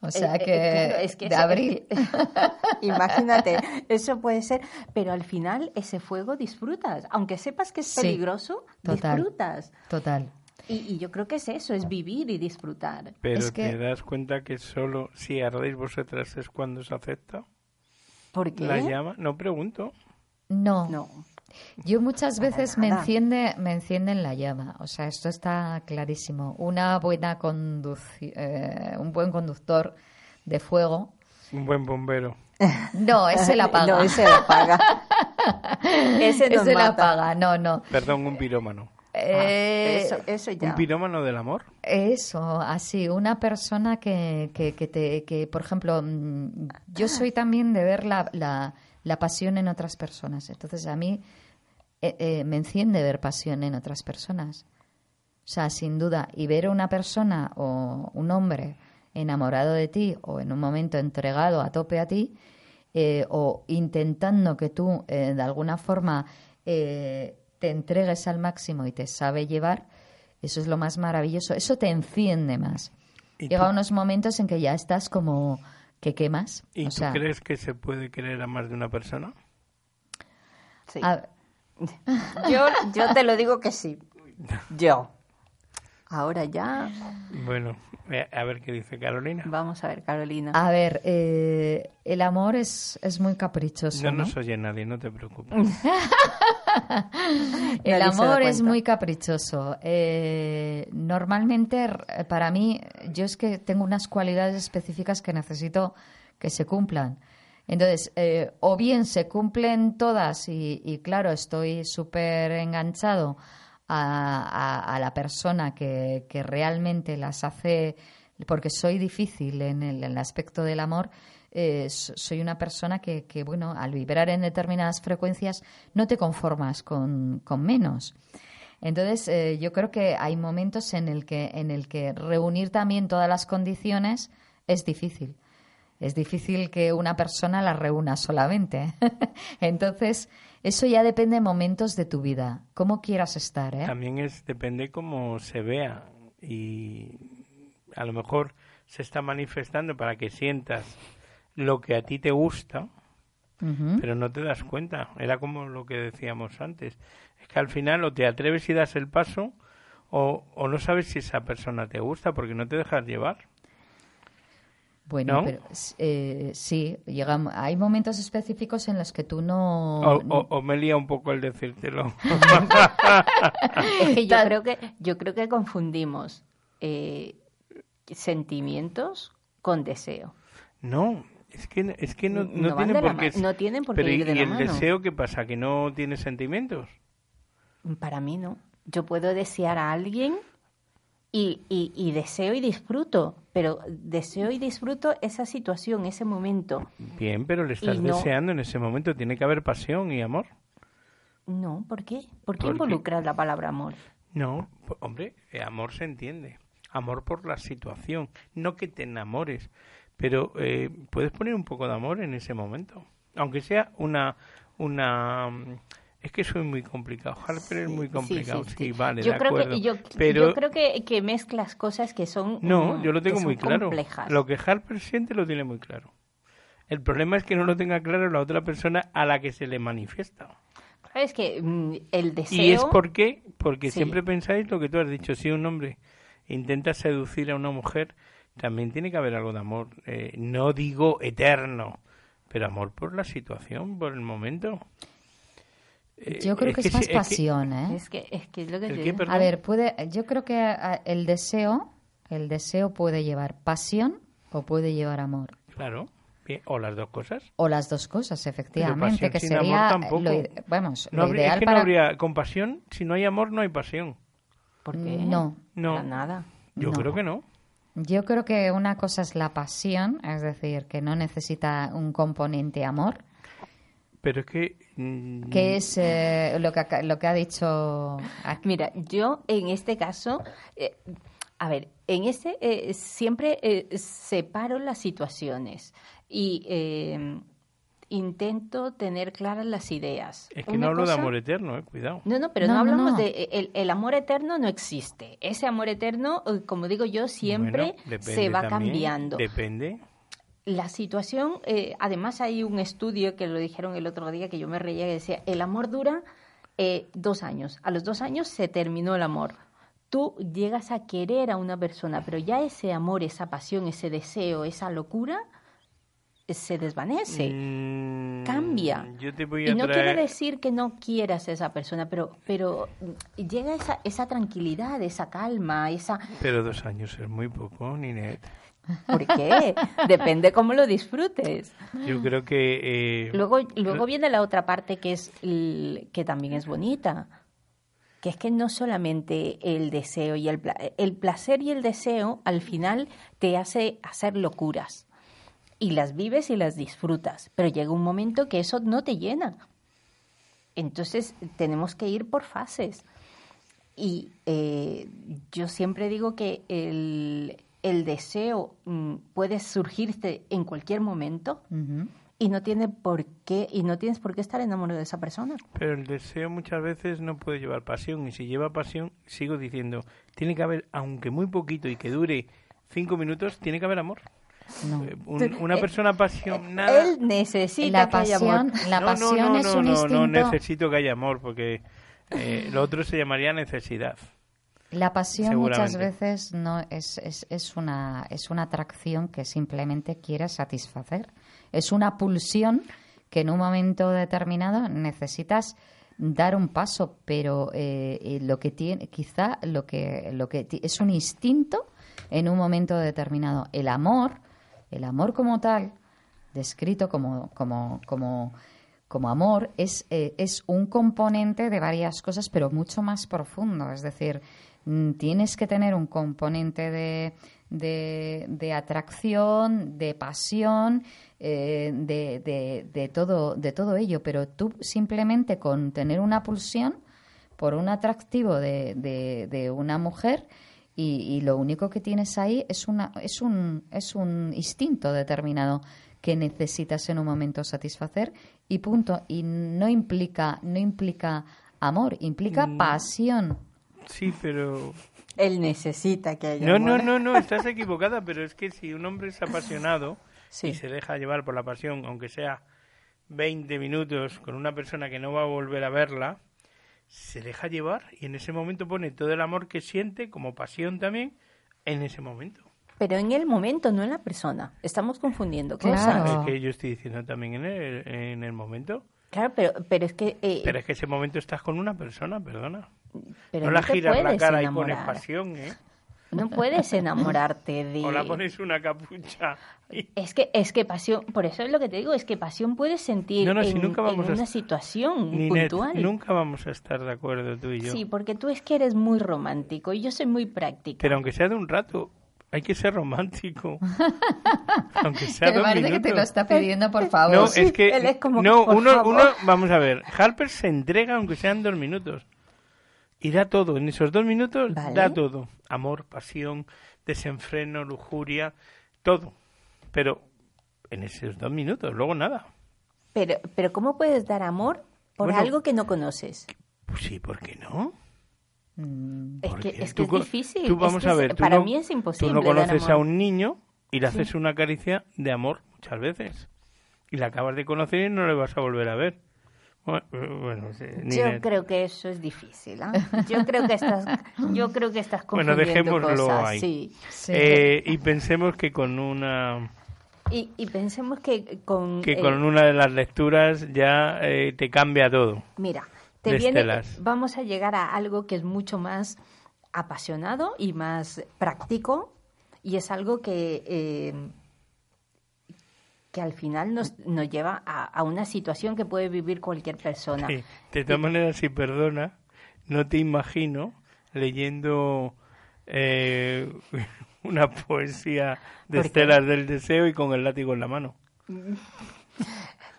O sea eh, que, es que de abril. *laughs* imagínate, *laughs* eso puede ser, pero al final ese fuego disfrutas, aunque sepas que es peligroso, disfrutas. Total. Y, yo creo que es eso, es vivir y disfrutar. Pero te das cuenta que solo si ardéis vosotras es cuando se acepta. ¿Por qué? La llama, no pregunto. No. No. Yo muchas veces me enciende, me encienden la llama, o sea, esto está clarísimo. Una buena eh, un buen conductor de fuego. Un buen bombero. No, ese la *laughs* apaga. no, ese la apaga. *laughs* ese, ese la apaga, no, no. Perdón, un pirómano. Eh, eso, eso ya. ¿Un pirómano del amor? Eso, así, una persona que, que, que, te, que, por ejemplo, mm, yo soy también de ver la, la, la pasión en otras personas. Entonces, a mí eh, eh, me enciende ver pasión en otras personas. O sea, sin duda, y ver a una persona o un hombre enamorado de ti o en un momento entregado a tope a ti eh, o intentando que tú de alguna forma te entregues al máximo y te sabe llevar, eso es lo más maravilloso. Eso te enciende más. Llega unos momentos en que ya estás como que quemas. ¿Y tú crees que se puede querer a más de una persona? Sí. *laughs* Yo, yo te lo digo que sí. Yo. Ahora ya. Bueno, eh, a ver qué dice Carolina. Vamos a ver, Carolina. A ver, eh, el amor es, es muy caprichoso. No, no nos oye nadie, no te preocupes. *laughs* el amor es muy caprichoso. Eh, normalmente, para mí, yo es que tengo unas cualidades específicas que necesito que se cumplan. Entonces, eh, o bien se cumplen todas y, claro, estoy súper enganchado a, la persona que, realmente las hace, porque soy difícil en el, aspecto del amor, eh, soy una persona que, bueno, al vibrar en determinadas frecuencias no te conformas con, menos. Entonces, eh, yo creo que hay momentos en el que, en el que reunir también todas las condiciones es difícil es difícil que una persona la reúna solamente. *laughs* Entonces, eso ya depende de momentos de tu vida, cómo quieras estar. ¿eh? También es, depende cómo se vea y a lo mejor se está manifestando para que sientas lo que a ti te gusta, pero no te das cuenta. Era como lo que decíamos antes. Es que al final o te atreves y das el paso o, o no sabes si esa persona te gusta porque no te dejas llevar. Bueno, pero eh, sí, llegamos, hay momentos específicos en los que tú no... O, me lía un poco el decírtelo. *laughs* es que yo creo que, yo creo que confundimos eh, sentimientos con deseo. No, Es que, es que no, No tienen por qué... no tienen por qué Pero ¿y, ir de y la el mano. deseo qué pasa? ¿Que no tiene sentimientos? Para mí no. Yo puedo desear a alguien y, y- y deseo y disfruto, pero deseo y disfruto esa situación, ese momento. Bien, pero le estás no- deseando en ese momento. Tiene que haber pasión y amor. No, ¿por qué? ¿Por qué ¿Por qué? involucrar la palabra amor? No, hombre, eh, amor se entiende. Amor por la situación. No que te enamores. Pero eh, puedes poner un poco de amor en ese momento. Aunque sea una... una mm, es que es muy complicado. Harper es muy complicado. sí, Sí, sí. vale, yo de creo acuerdo. que yo, pero yo creo que, que mezclas cosas que son No, mm, yo lo tengo muy claro. complejas. Lo que Harper siente lo tiene muy claro. El problema es que no lo tenga claro la otra persona a la que se le manifiesta. Es que mm, el deseo Y es porque, porque siempre pensáis lo que tú has dicho. Si un hombre intenta seducir a una mujer, también tiene que haber algo de amor. Eh, no digo eterno, pero amor por la situación, por el momento. Eh, Yo creo que es, sí, más pasión, ¿eh? es que es que es lo que ¿El yo qué? A ver, puede, yo creo que ah, el deseo, el deseo puede llevar pasión o puede llevar amor. Claro. O las dos cosas. O las dos cosas, efectivamente, que sin sería amor tampoco. lo, vamos, No lo habría- ideal es que para no habría compasión. Si no hay amor, no hay pasión. ¿Por qué? No. No. Para nada. Yo No. creo que no. Yo creo que una cosa es la pasión, es decir, que no necesita un componente amor, Pero es que... que es eh, lo, que, lo que ha dicho aquí. Mira, yo en este caso, eh, a ver, en este eh, siempre eh, separo las situaciones y eh, intento tener claras las ideas. Es que Una no hablo de amor eterno, eh, cuidado. No, no, pero No, hablamos no. de el, el amor eterno no existe. Ese amor eterno, eh, como digo yo, siempre Bueno, se va también, cambiando. Depende. La situación, eh, además hay un estudio que lo dijeron el otro día que yo me reía que decía, el amor dura eh, dos años. A los dos años se terminó el amor. Tú llegas a querer a una persona, pero ya ese amor, esa pasión, ese deseo, esa locura, eh, se desvanece. Mm, Cambia. Yo te voy Y no traer... quiere decir que no quieras a esa persona, pero, pero mm, llega esa, esa tranquilidad, esa calma, esa... Pero dos años es muy poco, Ninet. ¿Por qué? Depende cómo lo disfrutes. Yo creo que... eh, Luego, luego viene la otra parte que es que también es bonita, que es que no solamente el deseo y el, el placer y el deseo al final te hace hacer locuras y las vives y las disfrutas, pero llega un momento que eso no te llena. Entonces tenemos que ir por fases. Y eh, yo siempre digo que el, el deseo mm, puede surgirte en cualquier momento y no tiene por qué y no tienes por qué estar enamorado de esa persona. Pero el deseo muchas veces no puede llevar pasión. Y si lleva pasión, sigo diciendo, tiene que haber, aunque muy poquito y que dure cinco minutos, tiene que haber amor. No. Eh, un- una persona apasionada... Él necesita La que haya amor. pasión, la no, pasión no, no, es no, un no, instinto. no necesito que haya amor, porque eh, lo otro se llamaría necesidad. La pasión muchas veces no es, es, es una es una atracción que simplemente quiere satisfacer. Es una pulsión que en un momento determinado necesitas dar un paso, pero eh, eh, lo que tiene, quizá lo que lo que es un instinto en un momento determinado. El amor, el amor como tal, descrito como como como como amor es, eh, es un componente de varias cosas, pero mucho más profundo. Es decir, tienes que tener un componente de, de, de atracción, de pasión, eh, de, de, de todo, de todo ello, pero tú simplemente con tener una pulsión por un atractivo de, de, de una mujer y, y lo único que tienes ahí es, una, es, un, es un instinto determinado que necesitas en un momento satisfacer y punto. Y no implica, no implica amor, implica Mm. pasión. Sí, pero... Él necesita que haya No, no, amor. no, no, estás equivocada, pero es que si un hombre es apasionado Sí. y se deja llevar por la pasión, aunque sea 20 minutos con una persona que no va a volver a verla, se deja llevar y en ese momento pone todo el amor que siente como pasión también en ese momento. Pero en el momento, no en la persona. Estamos confundiendo Claro. cosas. Es que yo estoy diciendo también en el, en el momento. Claro, pero, pero es que... eh, Pero es que ese momento estás con una persona, perdona. Pero no la te giras la cara y pones enamorar. pasión, ¿eh? no puedes enamorarte de... O la pones una capucha. Es que, es que pasión, por eso es lo que te digo, es que pasión puedes sentir en, una situación puntual. nunca vamos a estar de acuerdo tú y yo. Sí, porque tú es que eres muy romántico y yo soy muy práctica. Pero aunque sea de un rato, hay que ser romántico. *laughs* Aunque sea Me parece que te lo está pidiendo, por favor. No, es que. no, uno, uno, vamos a ver. Harper se entrega aunque sean dos minutos. Y da todo. En esos dos minutos da todo. Amor, pasión, desenfreno, lujuria, todo. Pero en esos dos minutos, luego nada. Pero, pero ¿cómo puedes dar amor por algo que no conoces? Pues sí, ¿por qué no? Mm. Es que, es, difícil. vamos a ver, para mí es imposible. Tú no conoces a un niño y le haces una caricia de amor muchas veces. Y la acabas de conocer y no le vas a volver a ver. Bueno, yo creo que eso es difícil. ¿ah? Yo creo que estás, yo creo que estás Bueno, dejémoslo ahí. Eh, y pensemos que con una y, y pensemos que con que con una de las lecturas ya eh, te cambia todo. Mira, te viene, vamos a llegar a algo que es mucho más apasionado y más práctico y es algo que, eh, que al final nos, nos lleva a, una situación que puede vivir cualquier persona. De todas maneras, si perdona, no te imagino leyendo eh, *laughs* una poesía de estelas del deseo y con el látigo en la mano.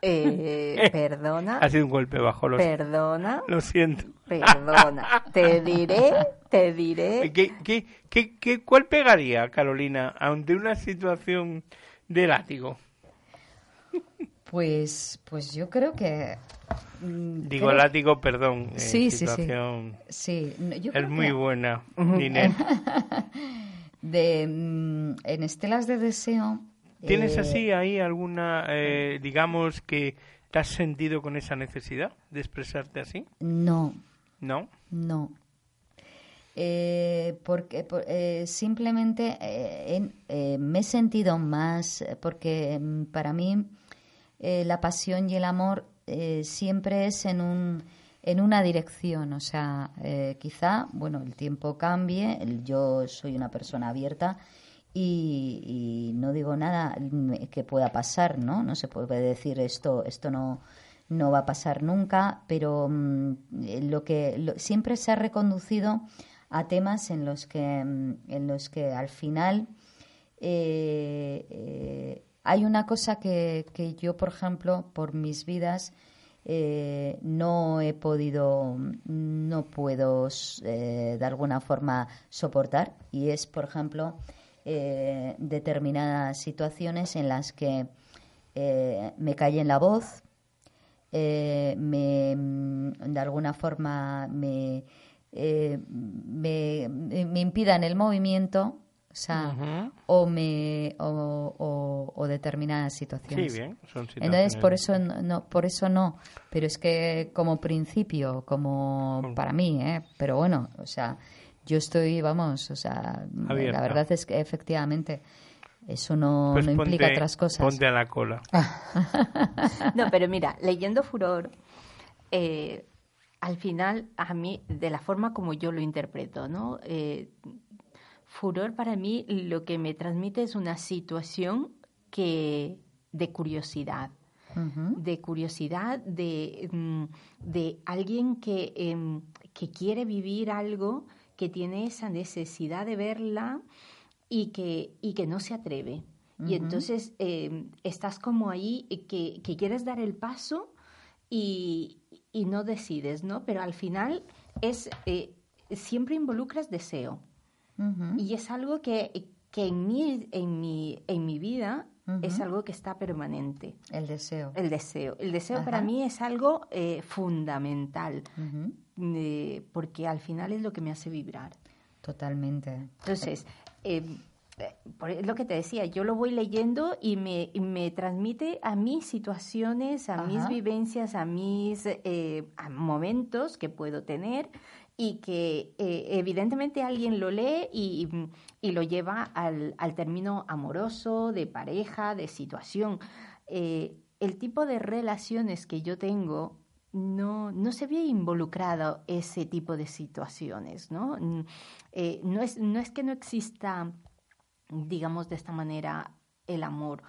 Eh, *laughs* perdona. Ha sido un golpe bajo. Lo perdona. Lo siento. Perdona. Te diré, te diré. ¿Qué, qué, qué, qué, cuál pegaría, Carolina, ante una situación de látigo? Pues, pues yo creo que. Mm, Digo látigo, perdón. Sí, sí, sí, es muy buena, *laughs* de, mm, en Estelas de Deseo ¿Tienes eh, así ahí alguna, eh, digamos, que te has sentido con esa necesidad de expresarte así? No. ¿No? No. Eh, porque simplemente me he sentido más, porque mm, para mí la pasión y el amor siempre es en un en una dirección, o sea, quizá, bueno, el tiempo cambie, yo soy una persona abierta y, no digo nada que pueda pasar, ¿no? No se puede decir esto, esto no, no va a pasar nunca, pero mm, lo que siempre se ha reconducido a temas en los que, mm, en los que al final eh, eh, hay una cosa que, que, yo, por ejemplo, por mis vidas, eh, no he podido, no puedo de alguna forma soportar, y es, por ejemplo, eh, determinadas situaciones en las que eh, me en la voz, eh, me, mm, de alguna forma me, me, me, impidan el movimiento, o sea, o me o, o, determinadas situaciones. Sí, bien, son situaciones. Entonces por eso no, por eso no, pero es que como principio, como para mí, ¿eh? pero bueno, o sea, yo estoy, vamos, o sea, la verdad es que efectivamente eso no, pues implica otras cosas. Ponte a la cola. *laughs* no, pero mira, leyendo Furor, eh, al final, a mí, de la forma como yo lo interpreto, ¿no? Eh, furor para mí lo que me transmite es una situación que de curiosidad. de curiosidad de, mm, de alguien que, em, que quiere vivir algo que tiene esa necesidad de verla y que, y que no se atreve. Y entonces em, estás como ahí que, que, quieres dar el paso y, y, no decides, ¿no? Pero al final es eh, siempre involucras deseo. Y es algo que, que en, mi, en, mi, en mi vida es algo que está permanente. El deseo. El deseo. El deseo para mí es algo eh, fundamental porque al final es lo que me hace vibrar. Totalmente. Entonces, eh, por lo que te decía, yo lo voy leyendo y me, me transmite a mis situaciones, a mis vivencias, a mis eh, momentos que puedo tener y que eh, evidentemente alguien lo lee y, y lo lleva al, al, término amoroso, de pareja, de situación. el tipo de relaciones que yo tengo no, no se ve involucrado ese tipo de situaciones, ¿no? Eh, no, es, no es que no exista, digamos de esta manera, el amor,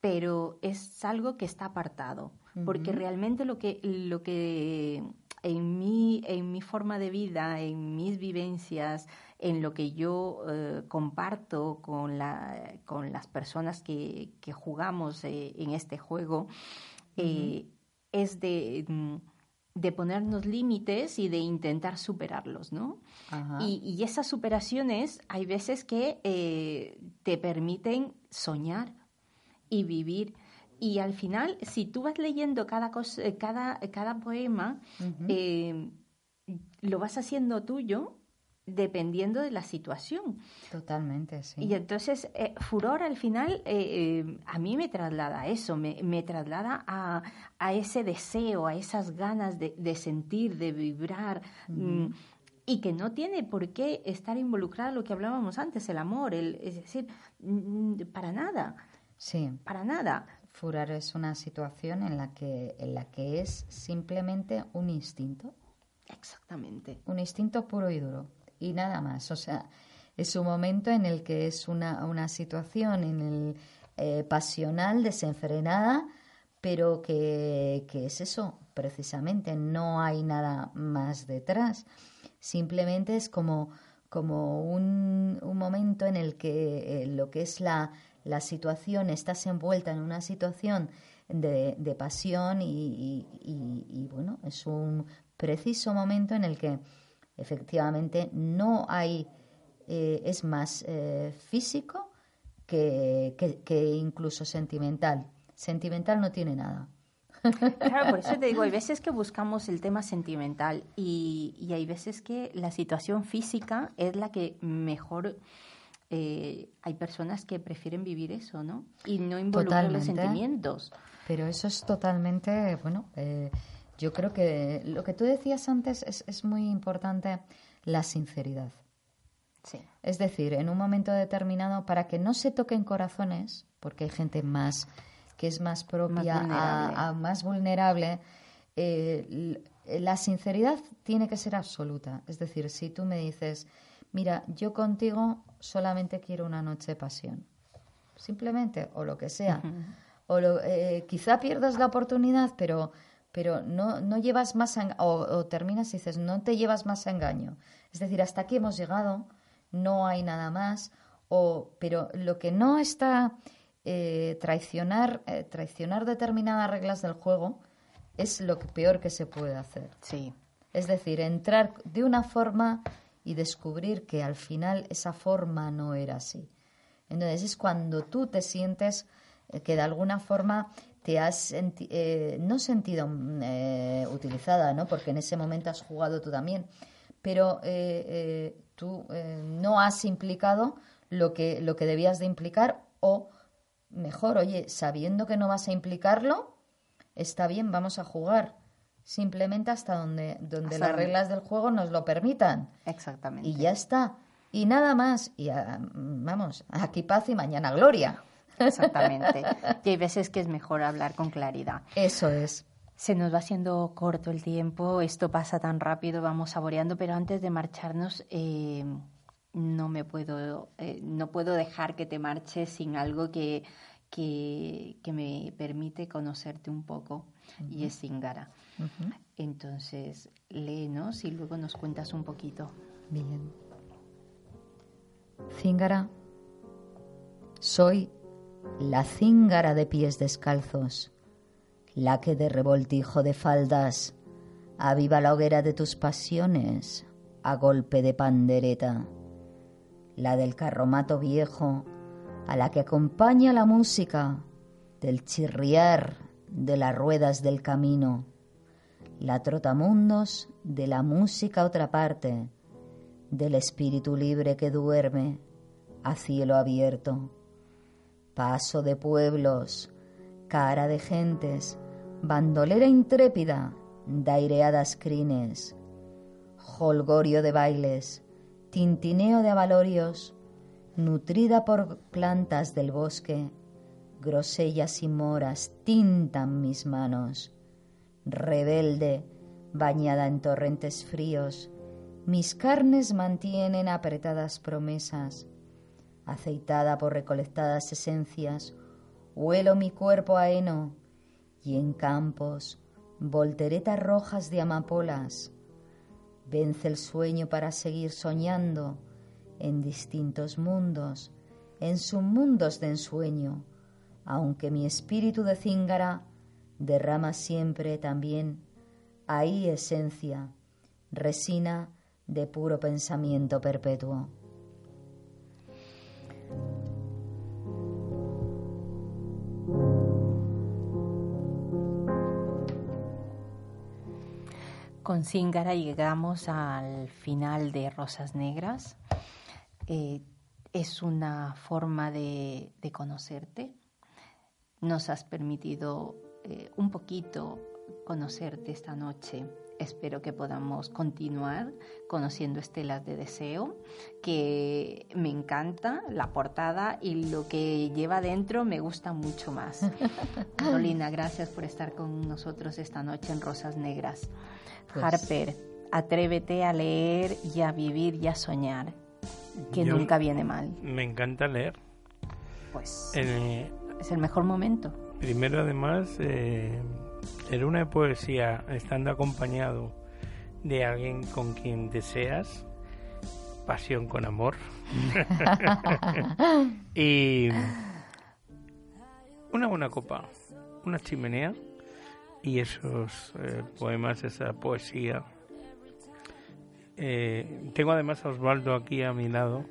pero es algo que está apartado, porque realmente lo que, lo que en mi, en mi forma de vida, en mis vivencias, en lo que yo eh, comparto con, la, con las personas que, que jugamos eh, en este juego, eh, es de, de, ponernos límites y de intentar superarlos, ¿no? Y, y, esas superaciones hay veces que te permiten soñar y vivir y al final, si tú vas leyendo cada, cosa, eh, cada, cada poema, eh, lo vas haciendo tuyo dependiendo de la situación. Totalmente, sí. Y entonces, eh, Furor al final a mí me traslada a eso, me, me traslada a, a, ese deseo, a esas ganas de, de sentir, de vibrar. Mm, y que no tiene por qué estar involucrada lo que hablábamos antes, el amor, el, es decir, para nada. Sí. Para nada. Furar es una situación en la que, en la que es simplemente un instinto. Exactamente. Un instinto puro y duro. Y nada más. O sea, es un momento en el que es una, una situación en el eh, pasional, desenfrenada, pero que, que, es eso, precisamente. No hay nada más detrás. Simplemente es como, como un, un momento en el que eh, lo que es la la situación, estás envuelta en una situación de, de pasión y, y, bueno, es un preciso momento en el que efectivamente no hay, eh, es más eh, físico que, que, incluso sentimental. Sentimental no tiene nada. Claro, por eso te digo, hay *laughs* veces que buscamos el tema sentimental y, y hay veces que la situación física es la que mejor eh, hay personas que prefieren vivir eso, ¿no? Y no involucrar los sentimientos. Pero eso es totalmente, bueno, eh, yo creo que lo que tú decías antes es, es muy importante, la sinceridad. Sí. Es decir, en un momento determinado, para que no se toquen corazones, porque hay gente más que es más propia, A, más vulnerable, eh, la sinceridad tiene que ser absoluta. Es decir, si tú me dices, mira, yo contigo solamente quiero una noche de pasión. Simplemente, o lo que sea. O eh, quizá pierdas la oportunidad, pero, pero no, no llevas más o, terminas y dices, no te llevas más a engaño. Es decir, hasta aquí hemos llegado, no hay nada más. O, pero lo que no está eh, traicionar, eh, traicionar determinadas reglas del juego es lo peor que se puede hacer. Sí. Es decir, entrar de una forma y descubrir que al final esa forma no era así. Entonces es cuando tú te sientes eh, que de alguna forma te has eh, no sentido mm, eh, utilizada, ¿no? Porque en ese momento has jugado tú también, pero tú no has implicado lo que lo que debías de implicar o mejor, oye, sabiendo que no vas a implicarlo, está bien, vamos a jugar simplemente hasta donde, donde las reglas del juego nos lo permitan. Exactamente. Y ya está. Y nada más. Y ah, vamos, aquí paz y mañana gloria. Exactamente. *laughs* y hay veces que es mejor hablar con claridad. Eso es. Se nos va haciendo corto el tiempo, esto pasa tan rápido, vamos saboreando, pero antes de marcharnos, eh, no me puedo, eh, no puedo dejar que te marches sin algo que, que, que me permite conocerte un poco, y es Singara. Entonces, léenos y luego nos cuentas un poquito. Bien. Cíngara. Soy la cíngara de pies descalzos, la que de revoltijo de faldas aviva la hoguera de tus pasiones a golpe de pandereta, la del carromato viejo a la que acompaña la música del chirriar de las ruedas del camino la trotamundos de la música otra parte, del espíritu libre que duerme a cielo abierto. Paso de pueblos, cara de gentes, bandolera intrépida, daireadas crines, holgorio de bailes, tintineo de avalorios, nutrida por plantas del bosque, grosellas y moras tintan mis manos rebelde, bañada en torrentes fríos, mis carnes mantienen apretadas promesas, aceitada por recolectadas esencias, huelo mi cuerpo a heno, y en campos, volteretas rojas de amapolas, vence el sueño para seguir soñando en distintos mundos, en submundos de ensueño, aunque mi espíritu de cíngara derrama siempre también ahí esencia, resina de puro pensamiento perpetuo. Con Cíngara llegamos al final de Rosas Negras. Eh, es una forma de, conocerte. Nos has permitido eh, un poquito conocerte esta noche. Espero que podamos continuar conociendo Estelas de Deseo, que me encanta la portada y lo que lleva dentro me gusta mucho más. *laughs* Carolina, gracias por estar con nosotros esta noche en Rosas Negras. Pues Harper, atrévete a leer y a vivir y a soñar, que nunca viene mal. Me encanta leer. Pues eh, es el mejor momento. Primero, además, eh, Leer una poesía estando acompañado de alguien con quien deseas pasión con amor *laughs* y una buena copa, una chimenea y esos eh, poemas, esa poesía. Eh, tengo además a Osvaldo aquí a mi lado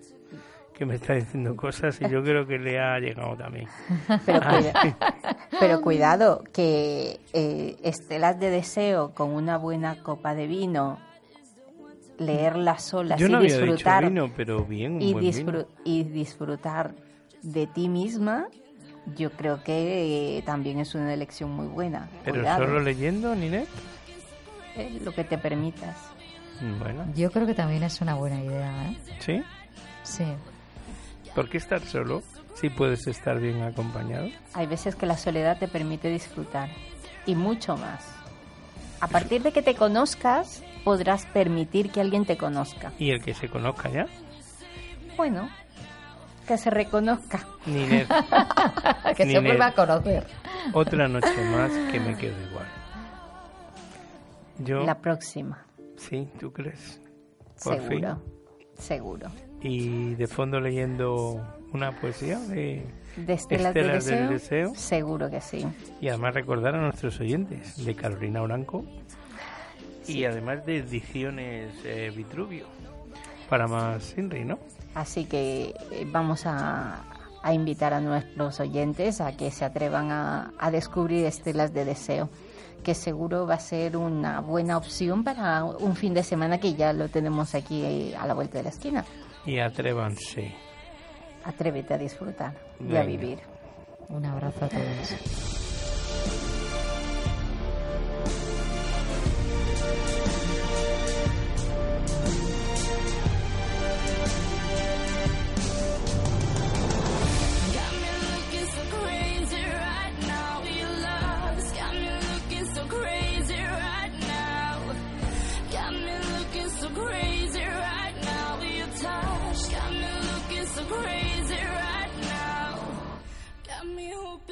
que me está diciendo *laughs* cosas y yo creo que le ha llegado también. *laughs* Pero, cuidado, que eh, estelas de deseo con una buena copa de vino, leerla sola yo no y disfrutar vino, pero bien, y, y disfrutar de ti misma, yo creo que eh, también es una elección muy buena. Pero solo leyendo, Ninet. Eh, lo que te permitas. Bueno. Yo creo que también es una buena idea, ¿eh? ¿Sí? Sí. ¿Por qué estar solo si puedes estar bien acompañado? Hay veces que la soledad te permite disfrutar y mucho más. A partir de que te conozcas, podrás permitir que alguien te conozca. ¿Y el que se conozca ya? Bueno, que se reconozca. Ni *laughs* que se vuelva a conocer. Otra noche más que me quedo igual. Yo, la próxima. Sí, ¿tú crees? Por seguro, seguro y de fondo leyendo una poesía de, de Estelas, del, deseo? Seguro que sí. Y además recordar a nuestros oyentes de Carolina Blanco y además de ediciones eh, Vitruvio para más Inri, ¿no? Así que eh, vamos a, a, invitar a nuestros oyentes a que se atrevan a, a descubrir Estelas de Deseo que seguro va a ser una buena opción para un fin de semana que ya lo tenemos aquí eh, a la vuelta de la esquina y atrévanse. Atrévete a disfrutar y a vivir. Un abrazo a todos.